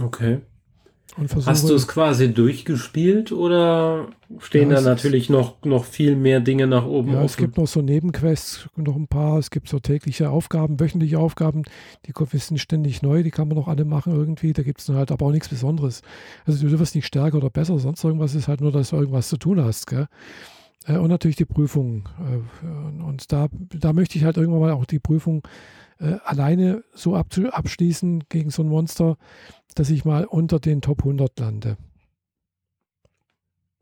Okay. Hast du es quasi durchgespielt oder stehen ja, da natürlich noch, noch viel mehr Dinge nach oben? Ja, offen? es gibt noch so Nebenquests, noch ein paar. Es gibt so tägliche Aufgaben, wöchentliche Aufgaben, die sind ständig neu, die kann man noch alle machen irgendwie. Da gibt es halt aber auch nichts Besonderes. Also du wirst nicht stärker oder besser, sonst irgendwas ist halt nur, dass du irgendwas zu tun hast. Gell? Äh, und natürlich die Prüfung. Äh, und da, da möchte ich halt irgendwann mal auch die Prüfung äh, alleine so abschließen gegen so ein Monster, dass ich mal unter den Top 100 lande.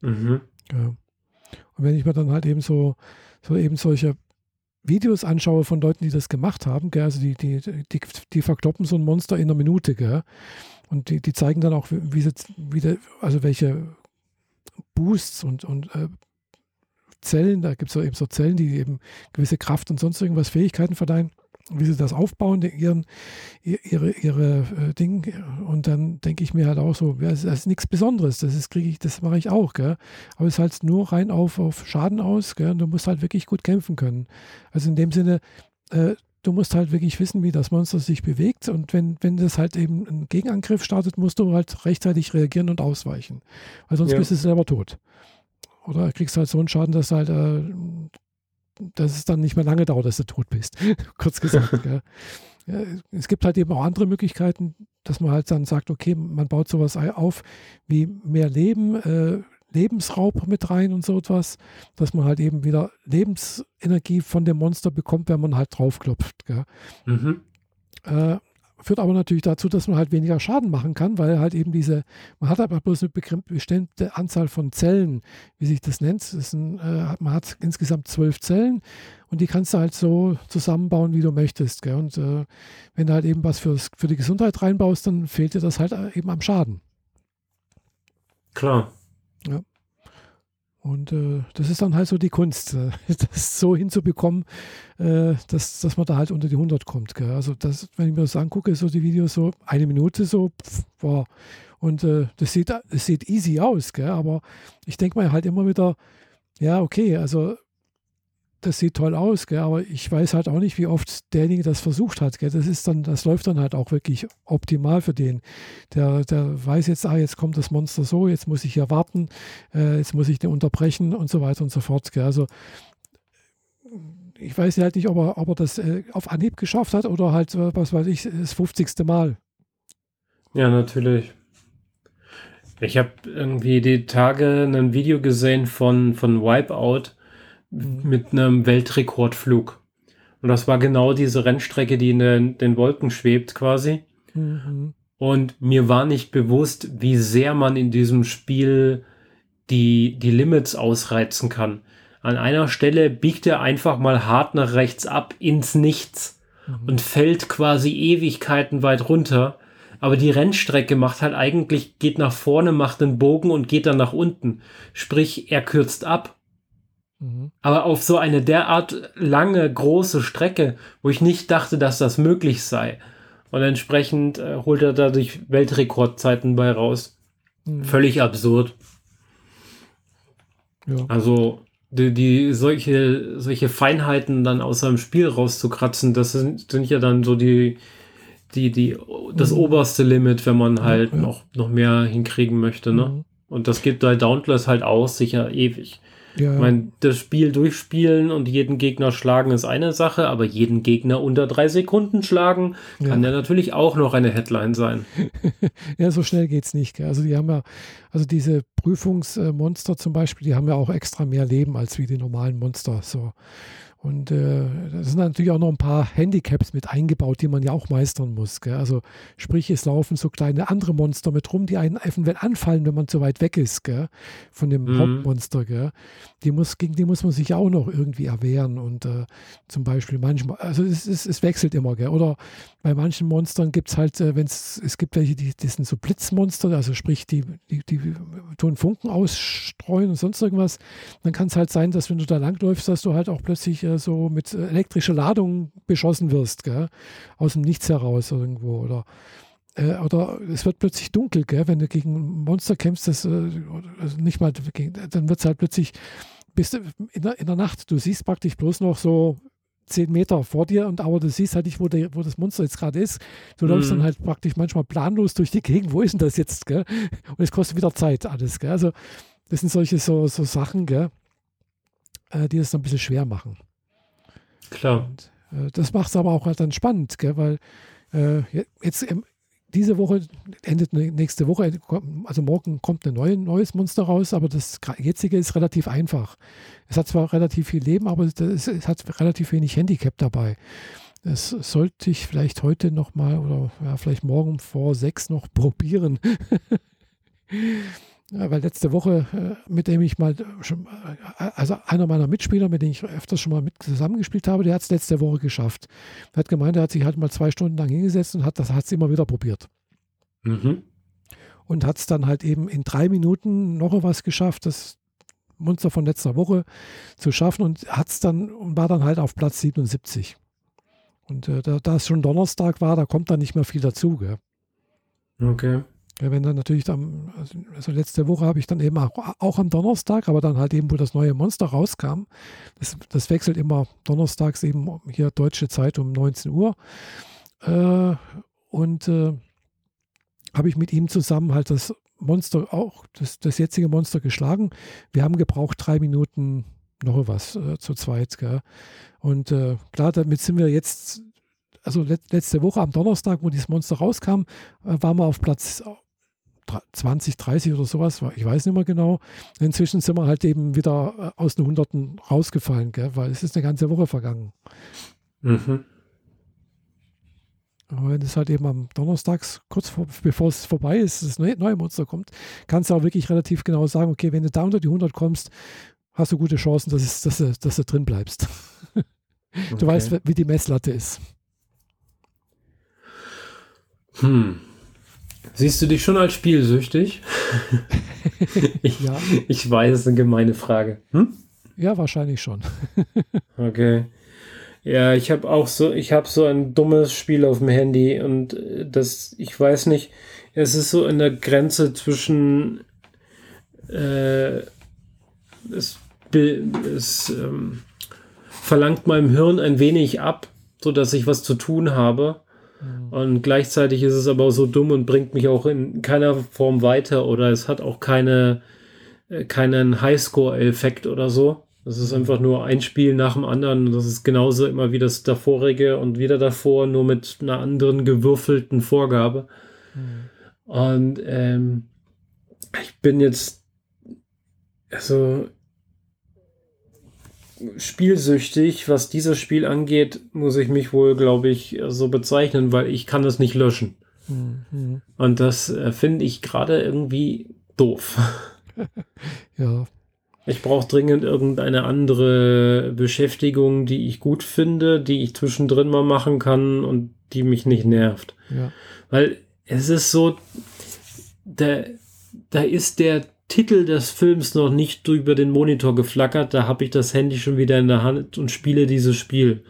Mhm. Ja. Und wenn ich mir dann halt eben so, so eben solche Videos anschaue von Leuten, die das gemacht haben, gell, also die, die, die, die verkloppen so ein Monster in einer Minute, gell, und die, die zeigen dann auch, wie sie, wie also welche Boosts und, und äh, Zellen, da gibt es eben so Zellen, die eben gewisse Kraft und sonst irgendwas Fähigkeiten verleihen wie sie das aufbauen, ihren, ihre, ihre äh, Dinge. Und dann denke ich mir halt auch so, ja, das ist nichts Besonderes, das ist, kriege ich, das mache ich auch, gell? Aber es ist halt nur rein auf, auf Schaden aus, gell? Und du musst halt wirklich gut kämpfen können. Also in dem Sinne, äh, du musst halt wirklich wissen, wie das Monster sich bewegt. Und wenn, wenn das halt eben einen Gegenangriff startet, musst du halt rechtzeitig reagieren und ausweichen. Weil sonst ja. bist du selber tot. Oder kriegst halt so einen Schaden, dass halt äh, dass es dann nicht mehr lange dauert, dass du tot bist. Kurz gesagt. ja. Es gibt halt eben auch andere Möglichkeiten, dass man halt dann sagt, okay, man baut sowas auf wie mehr Leben, äh, Lebensraub mit rein und so etwas, dass man halt eben wieder Lebensenergie von dem Monster bekommt, wenn man halt draufklopft. Mhm. Äh, Führt aber natürlich dazu, dass man halt weniger Schaden machen kann, weil halt eben diese, man hat aber bloß eine bestimmte Anzahl von Zellen, wie sich das nennt. Das ein, äh, man hat insgesamt zwölf Zellen und die kannst du halt so zusammenbauen, wie du möchtest. Gell? Und äh, wenn du halt eben was fürs, für die Gesundheit reinbaust, dann fehlt dir das halt äh, eben am Schaden. Klar. Ja. Und äh, das ist dann halt so die Kunst, äh, das so hinzubekommen, äh, dass, dass man da halt unter die 100 kommt. Gell? Also das, wenn ich mir das angucke, so die Videos so eine Minute so, pff, wow. Und äh, das, sieht, das sieht easy aus, gell? aber ich denke mir halt immer wieder, ja, okay, also das sieht toll aus, gell, aber ich weiß halt auch nicht, wie oft derjenige das versucht hat. Gell. Das ist dann, das läuft dann halt auch wirklich optimal für den. Der, der weiß jetzt, ah, jetzt kommt das Monster so, jetzt muss ich hier warten, äh, jetzt muss ich den unterbrechen und so weiter und so fort. Gell. Also ich weiß halt nicht, ob er, ob er das äh, auf Anhieb geschafft hat oder halt, äh, was weiß ich, das 50. Mal. Ja, natürlich. Ich habe irgendwie die Tage ein Video gesehen von, von Wipeout mit einem Weltrekordflug. Und das war genau diese Rennstrecke, die in den, den Wolken schwebt quasi. Mhm. Und mir war nicht bewusst, wie sehr man in diesem Spiel die, die Limits ausreizen kann. An einer Stelle biegt er einfach mal hart nach rechts ab ins Nichts mhm. und fällt quasi Ewigkeiten weit runter. Aber die Rennstrecke macht halt eigentlich, geht nach vorne, macht einen Bogen und geht dann nach unten. Sprich, er kürzt ab. Mhm. Aber auf so eine derart lange, große Strecke, wo ich nicht dachte, dass das möglich sei. Und entsprechend äh, holt er dadurch Weltrekordzeiten bei raus. Mhm. Völlig absurd. Ja. Also die, die solche, solche Feinheiten dann aus seinem Spiel rauszukratzen, das sind, sind ja dann so die, die, die, das mhm. oberste Limit, wenn man halt ja, ja. noch, noch mehr hinkriegen möchte, ne? Mhm. Und das geht bei Dauntless halt aus, sicher ewig. Ja. Ich meine, das Spiel durchspielen und jeden Gegner schlagen ist eine Sache, aber jeden Gegner unter drei Sekunden schlagen kann ja, ja natürlich auch noch eine Headline sein. ja, so schnell geht es nicht. Gell? Also die haben ja, also diese Prüfungsmonster zum Beispiel, die haben ja auch extra mehr Leben als wie die normalen Monster. So. Und äh, da sind natürlich auch noch ein paar Handicaps mit eingebaut, die man ja auch meistern muss. Gell? Also sprich, es laufen so kleine andere Monster mit rum, die einen eventuell anfallen, wenn man zu weit weg ist gell? von dem mhm. Hauptmonster. Gell? Die muss, gegen die muss man sich ja auch noch irgendwie erwehren. Und äh, zum Beispiel manchmal, also es, es, es wechselt immer. Gell? Oder bei manchen Monstern gibt es halt, äh, wenn es, es gibt welche, die, die sind so Blitzmonster, also sprich, die, die, die tun Funken ausstreuen und sonst irgendwas. Dann kann es halt sein, dass wenn du da langläufst, dass du halt auch plötzlich äh, so mit elektrischer Ladung beschossen wirst, gell? aus dem Nichts heraus irgendwo. Oder, äh, oder es wird plötzlich dunkel, gell? wenn du gegen ein Monster kämpfst, das, äh, also nicht mal, dann wird es halt plötzlich bist in der, in der Nacht, du siehst praktisch bloß noch so zehn Meter vor dir und aber du siehst halt nicht, wo, der, wo das Monster jetzt gerade ist. Du läufst dann mhm. halt praktisch manchmal planlos durch die Gegend, wo ist denn das jetzt, gell? Und es kostet wieder Zeit alles, gell? Also das sind solche so, so Sachen, gell? Äh, die es dann ein bisschen schwer machen. Klar. Und, äh, das macht es aber auch halt dann spannend, gell? weil äh, jetzt ähm, diese Woche endet nächste Woche, also morgen kommt ein neue, neues Monster raus, aber das jetzige ist relativ einfach. Es hat zwar relativ viel Leben, aber es, es hat relativ wenig Handicap dabei. Das sollte ich vielleicht heute nochmal oder ja, vielleicht morgen vor sechs noch probieren. Ja, weil letzte Woche, äh, mit dem ich mal schon, äh, also einer meiner Mitspieler, mit dem ich öfters schon mal mit zusammengespielt habe, der hat es letzte Woche geschafft. Er hat gemeint, er hat sich halt mal zwei Stunden lang hingesetzt und hat es immer wieder probiert. Mhm. Und hat es dann halt eben in drei Minuten noch was geschafft, das Monster von letzter Woche zu schaffen und hat es dann und war dann halt auf Platz 77. Und äh, da, da es schon Donnerstag war, da kommt dann nicht mehr viel dazu. Gell? Okay. Ja, wenn dann natürlich dann, also letzte Woche habe ich dann eben auch, auch, am Donnerstag, aber dann halt eben, wo das neue Monster rauskam, das, das wechselt immer donnerstags eben hier deutsche Zeit um 19 Uhr. Äh, und äh, habe ich mit ihm zusammen halt das Monster, auch das, das jetzige Monster geschlagen. Wir haben gebraucht drei Minuten noch was äh, zu zweit. Gell? Und äh, klar, damit sind wir jetzt also letzte Woche am Donnerstag, wo dieses Monster rauskam, äh, waren wir auf Platz 20, 30 oder sowas, ich weiß nicht mehr genau. Inzwischen sind wir halt eben wieder äh, aus den Hunderten rausgefallen, gell? weil es ist eine ganze Woche vergangen. Mhm. Aber wenn es halt eben am Donnerstags, kurz vor, bevor es vorbei ist, das neue, neue Monster kommt, kannst du auch wirklich relativ genau sagen, okay, wenn du da unter die 100 kommst, hast du gute Chancen, dass, es, dass, du, dass du drin bleibst. du okay. weißt, wie die Messlatte ist. Hm. Siehst du dich schon als spielsüchtig? ich, ja. ich weiß, es ist eine gemeine Frage. Hm? Ja, wahrscheinlich schon. okay. Ja, ich habe auch so, ich habe so ein dummes Spiel auf dem Handy und äh, das, ich weiß nicht, es ist so in der Grenze zwischen äh, es, es ähm, verlangt meinem Hirn ein wenig ab, so dass ich was zu tun habe Mhm. Und gleichzeitig ist es aber so dumm und bringt mich auch in keiner Form weiter oder es hat auch keine, äh, keinen Highscore-Effekt oder so. Das ist einfach nur ein Spiel nach dem anderen. Das ist genauso immer wie das davorige und wieder davor, nur mit einer anderen gewürfelten Vorgabe. Mhm. Und ähm, ich bin jetzt, also spielsüchtig, was dieses Spiel angeht, muss ich mich wohl, glaube ich, so bezeichnen, weil ich kann es nicht löschen. Mhm. Und das äh, finde ich gerade irgendwie doof. ja. Ich brauche dringend irgendeine andere Beschäftigung, die ich gut finde, die ich zwischendrin mal machen kann und die mich nicht nervt. Ja. Weil es ist so, da, da ist der Titel des Films noch nicht über den Monitor geflackert, da habe ich das Handy schon wieder in der Hand und spiele dieses Spiel.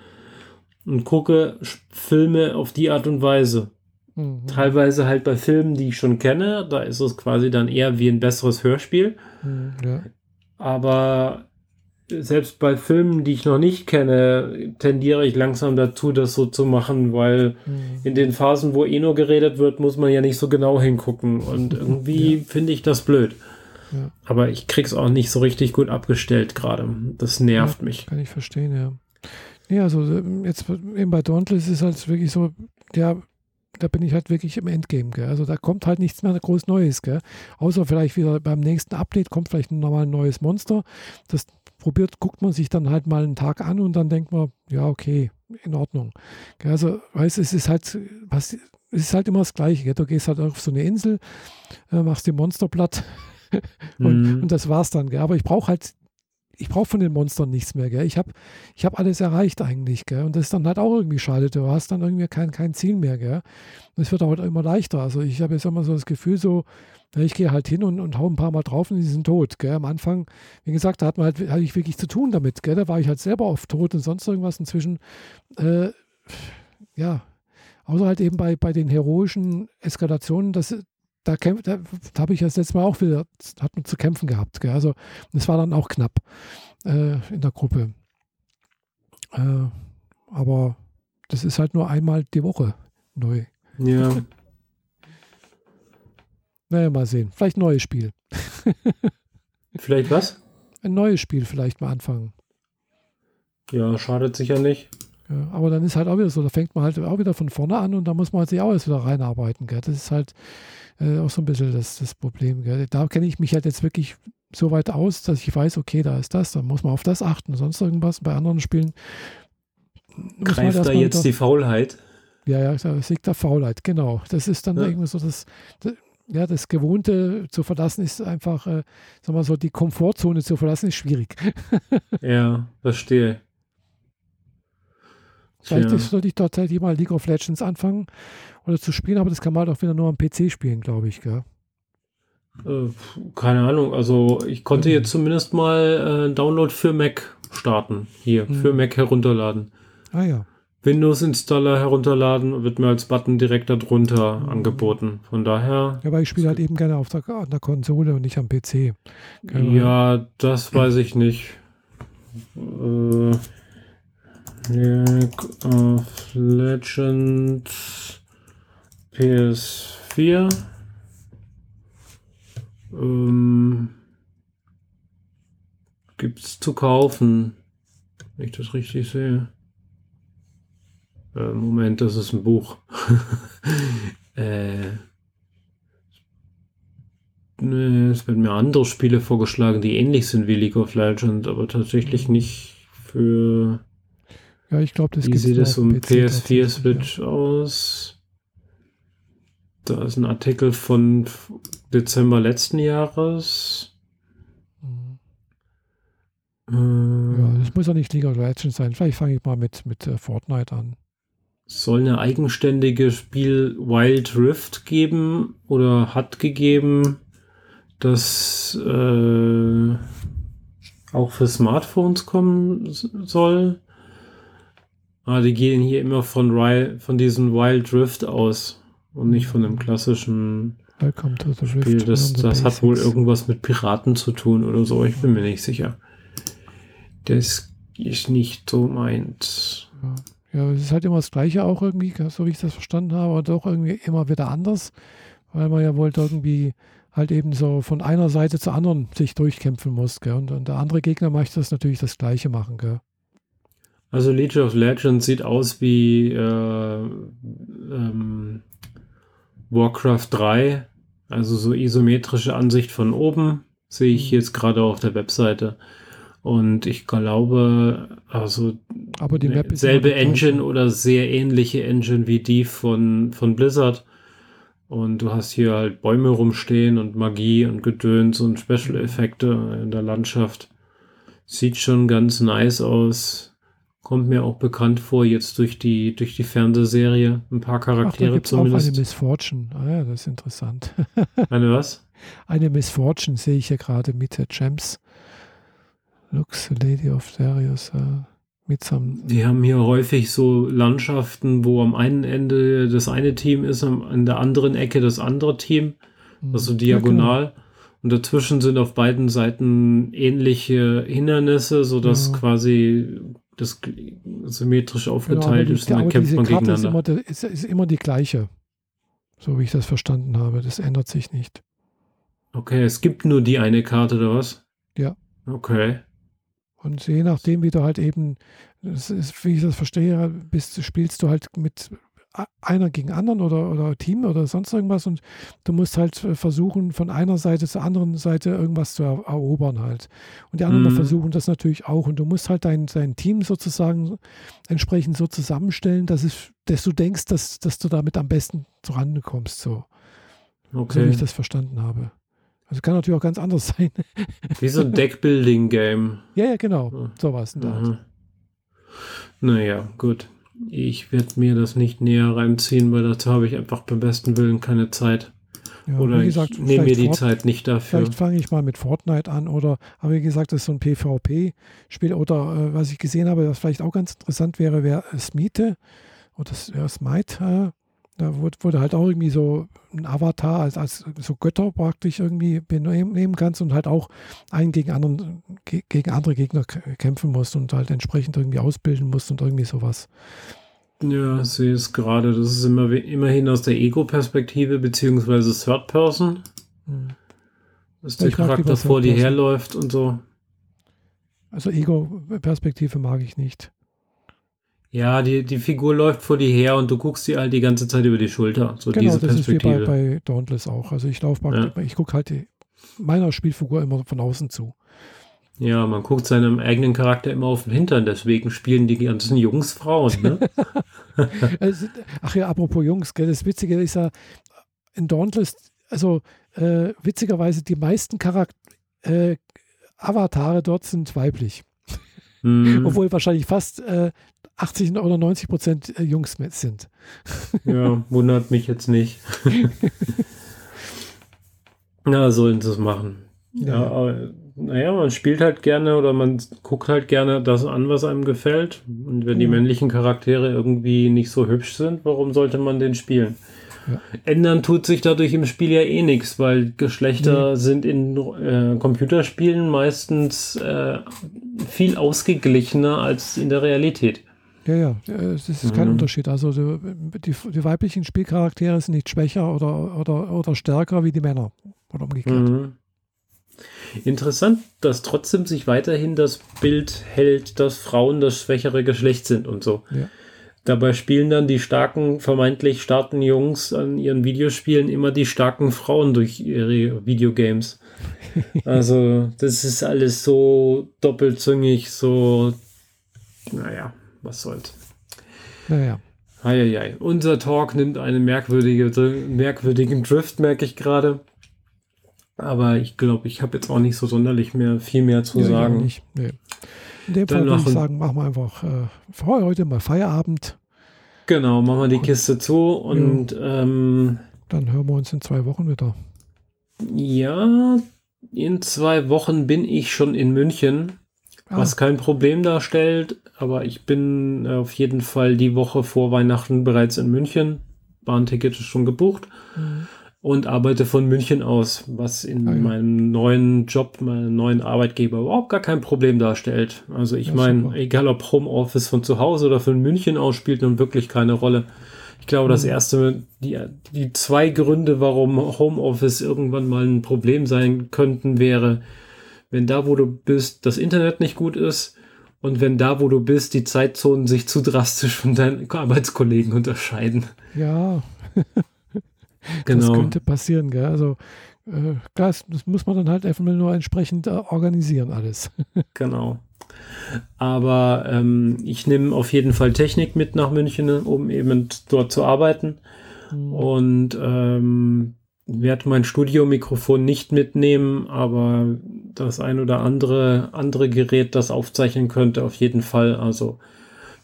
Und gucke Filme auf die Art und Weise. Mhm. Teilweise halt bei Filmen, die ich schon kenne, da ist es quasi dann eher wie ein besseres Hörspiel. Mhm, Ja. Aber selbst bei Filmen, die ich noch nicht kenne, tendiere ich langsam dazu, das so zu machen, weil Mhm. in den Phasen, wo eh nur geredet wird, muss man ja nicht so genau hingucken. Und irgendwie finde ich das blöd. Ja. Aber ich krieg's auch nicht so richtig gut abgestellt gerade. Das nervt mich. Kann ich verstehen, ja. Nee, also ähm, jetzt eben bei Dauntless ist es halt wirklich so, ja, da bin ich halt wirklich im Endgame, gell? Also da kommt halt nichts mehr groß Neues, gell? Außer vielleicht wieder beim nächsten Update kommt vielleicht nochmal ein neues Monster. Das probiert, guckt man sich dann halt mal einen Tag an und dann denkt man, ja, okay, in Ordnung. Gell? Also, weißt es ist halt, was, es ist halt immer das Gleiche, gell? Du gehst halt auf so eine Insel, äh, machst die Monster platt und, Mhm. und das war's dann, gell? Aber ich brauche halt, ich brauche von den Monstern nichts mehr, gell? Ich habe ich hab alles erreicht eigentlich, gell? Und das ist dann halt auch irgendwie schade. Du hast dann irgendwie kein, kein Ziel mehr, gell? Und es wird auch immer leichter. Also ich habe jetzt immer so das Gefühl, so, ja, ich gehe halt hin und, und hau ein paar Mal drauf und die sind tot, gell? Am Anfang, wie gesagt, da hat man halt, hatte ich wirklich zu tun damit, gell? Da war ich halt selber oft tot und sonst irgendwas inzwischen, äh, ja, außer halt eben bei, bei den heroischen Eskalationen, das, da, da, habe ich das letzte Mal auch wieder, hat man zu kämpfen gehabt. Gell? Also das war dann auch knapp äh, in der Gruppe. Äh, aber das ist halt nur einmal die Woche neu. Ja. Naja, mal sehen. Vielleicht ein neues Spiel. Vielleicht was? Ein neues Spiel vielleicht mal anfangen. Ja, schadet sicher nicht. Ja, aber dann ist halt auch wieder so, da fängt man halt auch wieder von vorne an und da muss man sich auch erst wieder reinarbeiten. Gell? Das ist halt äh, auch so ein bisschen das, das Problem. Gell? Da kenne ich mich halt jetzt wirklich so weit aus, dass ich weiß, okay, da ist das, da muss man auf das achten, sonst irgendwas. Bei anderen Spielen man Greift halt da jetzt die Faulheit? Ja, ja, das liegt der Faulheit, genau. Das ist dann Ja. irgendwie so das, das, ja, das Gewohnte zu verlassen ist einfach, äh, sag mal so, die Komfortzone zu verlassen ist schwierig. Ja, verstehe. Vielleicht Tja. sollte ich tatsächlich mal League of Legends anfangen oder zu spielen, aber das kann man halt auch wieder nur am PC spielen, glaube ich, gell? Äh, keine Ahnung, also ich konnte Mhm. jetzt zumindest mal äh, einen Download für Mac starten. Hier, Mhm. für Mac herunterladen. Ah ja. Windows-Installer herunterladen wird mir als Button direkt darunter Mhm. angeboten. Von daher, Ja, weil ich spiele halt eben gerne auf der, der Konsole und nicht am PC. Gell? ja, das weiß ich nicht. Äh, League of Legends PS4. Ähm, gibt's zu kaufen, wenn ich das richtig sehe. Äh, Moment, das ist ein Buch. äh, nee, es werden mir andere Spiele vorgeschlagen, die ähnlich sind wie League of Legends, aber tatsächlich nicht für. Ja, ich glaube, das Wie sieht es um PC tatsächlich, PS4-Switch aus? Da ist ein Artikel von Dezember letzten Jahres. Ja. Mhm. Äh, ja, das muss ja nicht League of Legends sein. Vielleicht fange ich mal mit, mit äh, Fortnite an. soll eine eigenständige Spiel Wild Rift geben oder hat gegeben, das äh, auch für Smartphones kommen soll. Ah, die gehen hier immer von, Ri- von diesem Wild Rift aus und nicht von dem klassischen Welcome to the Rift. Spiel. Das, das hat wohl irgendwas mit Piraten zu tun oder so. Ich bin mir nicht sicher. Das ist nicht so meins. Ja. ja, es ist halt immer das Gleiche auch irgendwie, so wie ich das verstanden habe, aber doch irgendwie immer wieder anders, weil man ja wohl irgendwie halt eben so von einer Seite zur anderen sich durchkämpfen muss. Gell? Und, und der andere Gegner möchte das natürlich das Gleiche machen. Gell? Also League of Legends sieht aus wie äh, ähm, Warcraft 3, also so isometrische Ansicht von oben, sehe ich Mhm. jetzt gerade auf der Webseite. Und ich glaube, also Aber die Map ist selbe. Engine oder sehr ähnliche Engine wie die von, von Blizzard. Und du hast hier halt Bäume rumstehen und Magie und Gedöns und Special-Effekte in der Landschaft. Sieht schon ganz nice aus. Kommt mir auch bekannt vor, jetzt durch die, durch die Fernsehserie. Ein paar Charaktere Ach, da zumindest. Auch eine Miss Fortune. Ah ja, das ist interessant. eine was? Eine Miss Fortune sehe ich hier gerade mit der Gems. Lux, Lady of Darius. Äh, mit some Die haben hier häufig so Landschaften, wo am einen Ende das eine Team ist, am, an der anderen Ecke das andere Team. Also diagonal. Ja, genau. Und dazwischen sind auf beiden Seiten ähnliche Hindernisse, sodass Ja. quasi das symmetrisch Genau, aufgeteilt die, ist und dann kämpft man Karte ist gegeneinander. immer, der- ist, ist immer die gleiche. So wie ich das verstanden habe. Das ändert sich nicht. Okay, es gibt nur die eine Karte, oder was? Ja. Okay. Und je nachdem, wie du halt eben, das ist, wie ich das verstehe, bist, spielst du halt mit einer gegen anderen oder, oder Team oder sonst irgendwas und du musst halt versuchen, von einer Seite zur anderen Seite irgendwas zu er erobern halt. Und die anderen Mhm. versuchen das natürlich auch. Und du musst halt dein, dein Team sozusagen entsprechend so zusammenstellen, dass, es, dass du denkst, dass, dass du damit am besten vorankommst, so, so wie Okay. ich das verstanden habe. Also kann natürlich auch ganz anders sein. Wie so ein Deckbuilding-Game. ja, ja, genau. Sowas. Aha. Naja, gut. Ich werde mir das nicht näher reinziehen, weil dazu habe ich einfach beim besten Willen keine Zeit. Ja, Oder wie gesagt, ich nehme mir die Fort- Zeit nicht dafür. Vielleicht fange ich mal mit Fortnite an oder, aber wie gesagt, das ist so ein PvP-Spiel oder äh, was ich gesehen habe, was vielleicht auch ganz interessant wäre, wäre Smite oder ja, Smite. Da wurde, halt auch irgendwie so ein Avatar als, als so Götter praktisch irgendwie benehmen nehmen kannst und halt auch einen gegen anderen, ge gegen andere Gegner kämpfen musst und halt entsprechend irgendwie ausbilden musst und irgendwie sowas. Ja, ich sehe es gerade. Das ist immer, immerhin aus der Ego-Perspektive, beziehungsweise Third Person, Hm. dass der Charakter vor dir herläuft und so. Also Ego-Perspektive mag ich nicht. Ja, die, die Figur läuft vor dir her und du guckst dir halt die ganze Zeit über die Schulter. So Genau, diese das ist wie bei, Perspektive. bei Dauntless auch. Also ich laufe praktisch, ich gucke halt die, meiner Spielfigur immer von außen zu. Ja, man guckt seinem eigenen Charakter immer auf den Hintern, deswegen spielen die ganzen Jungs Frauen. Ne? Ach ja, apropos Jungs, gell, das Witzige ist ja, in Dauntless, also äh, witzigerweise die meisten Charak äh, Avatare dort sind weiblich. Hm, Obwohl wahrscheinlich fast äh, 80 oder 90 Prozent äh, Jungs mit sind. ja, wundert mich jetzt nicht. Na, sollen sie es machen. Ja, aber, naja, man spielt halt gerne oder man guckt halt gerne das an, was einem gefällt. Und wenn die Ja. männlichen Charaktere irgendwie nicht so hübsch sind, warum sollte man den spielen? Ja. Ändern tut sich dadurch im Spiel ja eh nichts, weil Geschlechter sind in äh, Computerspielen meistens äh, viel ausgeglichener als in der Realität. Ja, ja, es ist kein Mhm. Unterschied. Also die, die, die weiblichen Spielcharaktere sind nicht schwächer oder, oder, oder stärker wie die Männer. Oder umgekehrt. Mhm. Interessant, dass trotzdem sich weiterhin das Bild hält, dass Frauen das schwächere Geschlecht sind und so. Ja. Dabei spielen dann die starken, vermeintlich starken Jungs an ihren Videospielen immer die starken Frauen durch ihre Videogames. Also, das ist alles so doppelzüngig, so, naja, was soll's. Naja. Eieiei. Unser Talk nimmt einen merkwürdige, merkwürdigen Drift, merke ich gerade. Aber ich glaube, ich habe jetzt auch nicht so sonderlich mehr, viel mehr zu Ja, sagen. nicht. Nee. In dem Dann Fall würde ich sagen, machen wir einfach äh, heute mal Feierabend. Genau, machen wir die Und- Kiste zu und ähm, Dann hören wir uns in zwei Wochen wieder. ja, in zwei Wochen bin ich schon in München, was kein Problem darstellt, aber ich bin auf jeden Fall die Woche vor Weihnachten bereits in München. Bahnticket ist schon gebucht. mhm. und arbeite von München aus, was in Ah, ja. meinem neuen Job, meinem neuen Arbeitgeber überhaupt gar kein Problem darstellt. Also ich Ja, meine, egal ob Homeoffice von zu Hause oder von München aus, spielt nun wirklich keine Rolle. Ich glaube, das Mhm. erste, die, die zwei Gründe, warum Homeoffice irgendwann mal ein Problem sein könnten, wäre, wenn da, wo du bist, das Internet nicht gut ist und wenn da, wo du bist, die Zeitzonen sich zu drastisch von deinen Arbeitskollegen unterscheiden. Ja, Genau. das könnte passieren. Gell? Also äh, klar, das, muss man dann halt einfach nur entsprechend äh, organisieren alles. Genau. Aber ähm, ich nehme auf jeden Fall Technik mit nach München, um eben dort zu arbeiten. Mhm. Und ähm, werde mein Studiomikrofon nicht mitnehmen, aber das ein oder andere andere Gerät, das aufzeichnen könnte, auf jeden Fall. Also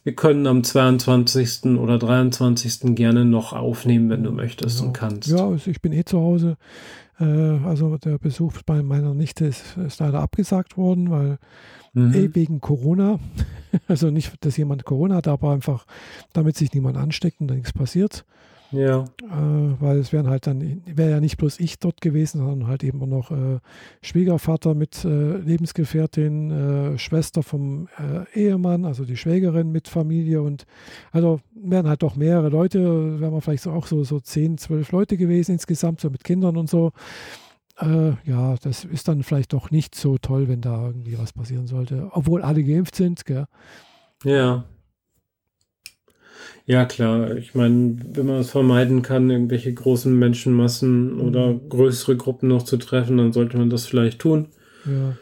wir können am 22. oder 23. gerne noch aufnehmen, wenn du möchtest genau. und kannst. Ja, also ich bin eh zu Hause. Äh, also der Besuch bei meiner Nichte ist, ist leider abgesagt worden, weil mhm. eh wegen Corona. Also nicht, dass jemand Corona hat, aber einfach, damit sich niemand ansteckt und da nichts passiert. Ja. Äh, weil es wären halt dann, wäre ja nicht bloß ich dort gewesen, sondern halt eben auch noch äh, Schwiegervater mit äh, Lebensgefährtin, äh, Schwester vom äh, Ehemann, also die Schwägerin mit Familie und also wären halt doch mehrere Leute, wären wir vielleicht so auch so, so 10, 12 Leute gewesen insgesamt, so mit Kindern und so. Äh, ja, das ist dann vielleicht doch nicht so toll, wenn da irgendwie was passieren sollte, obwohl alle geimpft sind, gell? Ja. Ja, klar. Ich meine, wenn man es vermeiden kann, irgendwelche großen Menschenmassen oder mhm. größere Gruppen noch zu treffen, dann sollte man das vielleicht tun. Ja.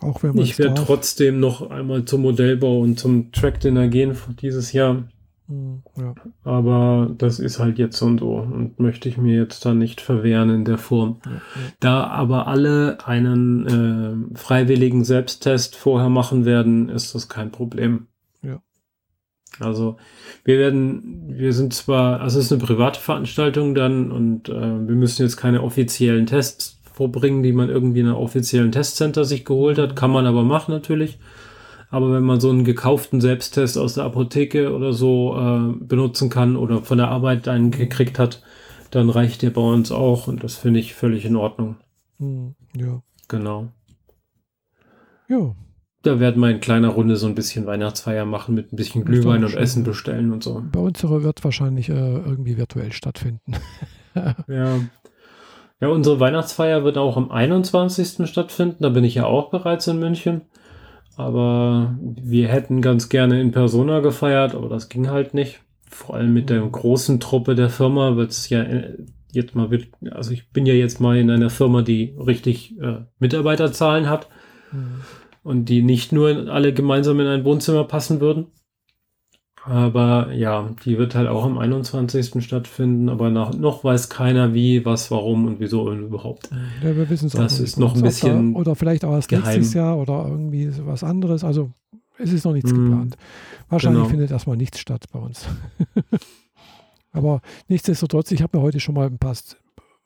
Auch wenn man Ich werde trotzdem noch einmal zum Modellbau und zum Track Dinner gehen dieses Jahr. Mhm, ja. Aber das ist halt jetzt und so und möchte ich mir jetzt da nicht verwehren in der Form. Ja. Da aber alle einen äh, freiwilligen Selbsttest vorher machen werden, ist das kein Problem. Also wir werden, wir sind zwar, also es ist eine private Veranstaltung dann und äh, wir müssen jetzt keine offiziellen Tests vorbringen, die man irgendwie in einem offiziellen Testcenter sich geholt hat. Kann man aber machen natürlich. Aber wenn man so einen gekauften Selbsttest aus der Apotheke oder so äh, benutzen kann oder von der Arbeit einen gekriegt hat, dann reicht der bei uns auch und das finde ich völlig in Ordnung. Hm, ja. Genau. Ja, da werden wir in kleiner Runde so ein bisschen Weihnachtsfeier machen mit ein bisschen Glühwein und Essen bestellen und so. Bei uns wird wahrscheinlich äh, irgendwie virtuell stattfinden. ja. Ja, unsere Weihnachtsfeier wird auch am 21. stattfinden. Da bin ich ja auch bereits in München. Aber wir hätten ganz gerne in Persona gefeiert, aber das ging halt nicht. Vor allem mit der großen Truppe der Firma wird es ja äh, jetzt mal, also ich bin ja jetzt mal in einer Firma, die richtig äh, Mitarbeiterzahlen hat. Mhm und die nicht nur alle gemeinsam in ein Wohnzimmer passen würden. Aber ja, die wird halt auch am 21. stattfinden, aber nach, noch weiß keiner wie, was, warum und wieso und überhaupt. Ja, wir wissen es auch Das ist noch ein bisschen. Da, oder vielleicht auch erst geheim. nächstes Jahr oder irgendwie was anderes. Also es ist noch nichts mm, geplant. Wahrscheinlich genau. findet erstmal nichts statt bei uns. aber nichtsdestotrotz, ich habe mir heute schon mal ein paar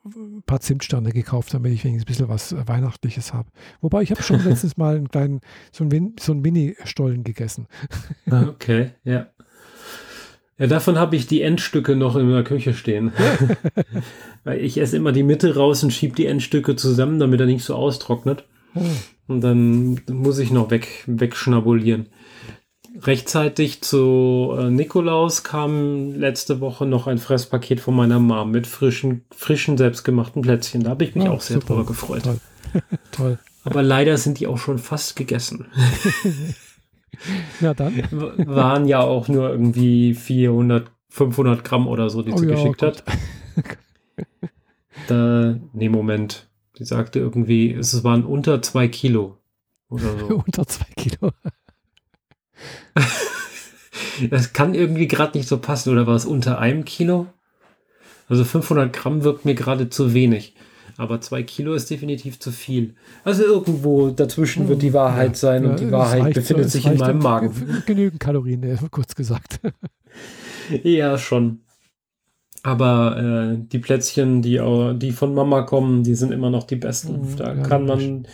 ein paar Zimtsterne gekauft, damit ich wenigstens ein bisschen was äh, Weihnachtliches habe. Wobei ich habe schon letztens mal einen kleinen, so einen, so einen Mini-Stollen gegessen. Ah, okay, ja. Ja, davon habe ich die Endstücke noch in der Küche stehen. Weil ich esse immer die Mitte raus und schiebe die Endstücke zusammen, damit er nicht so austrocknet. Oh. Und dann muss ich noch weg, wegschnabulieren rechtzeitig zu äh, Nikolaus kam letzte Woche noch ein Fresspaket von meiner Mom mit frischen, frischen selbstgemachten Plätzchen. Da habe ich mich oh, auch sehr drüber gefreut. Toll. Toll. Aber leider sind die auch schon fast gegessen. Na dann. Waren ja auch nur irgendwie 400, 500 Gramm oder so, die oh, sie ja, geschickt hat. Da, nee, Moment. Sie sagte irgendwie, es waren unter zwei Kilo. Oder so. unter zwei Kilo. das kann irgendwie gerade nicht so passen. Oder war es unter einem Kilo? Also 500 Gramm wirkt mir gerade zu wenig. Aber zwei Kilo ist definitiv zu viel. Also irgendwo dazwischen wird die Wahrheit ja, sein und die Wahrheit befindet sich in meinem Magen. Genügend Kalorien, kurz gesagt. ja, schon. Aber äh, die Plätzchen, die, die von Mama kommen, die sind immer noch die besten. Mhm, da ja, kann man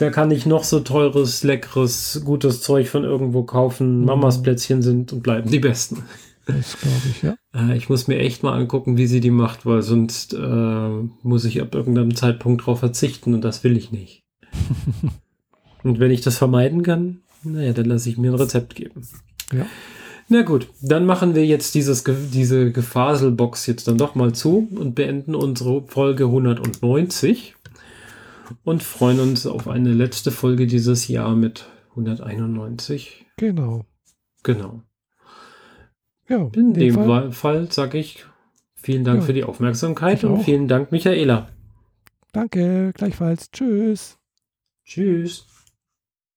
da kann ich noch so teures, leckeres, gutes Zeug von irgendwo kaufen. Mhm. Mamas Plätzchen sind und bleiben die besten. Das glaube ich, ja. Äh, ich muss mir echt mal angucken, wie sie die macht, weil sonst äh, muss ich ab irgendeinem Zeitpunkt drauf verzichten und das will ich nicht. und wenn ich das vermeiden kann, naja, dann lasse ich mir ein Rezept geben. Ja. Na gut, dann machen wir jetzt dieses, diese Gefaselbox jetzt dann doch mal zu und beenden unsere Folge 190 und freuen uns auf eine letzte Folge dieses Jahr mit 191. Genau. Genau. Ja, in dem Fall, Fall sage ich vielen Dank ja, für die Aufmerksamkeit und vielen Dank, Michaela. Danke, gleichfalls. Tschüss. Tschüss.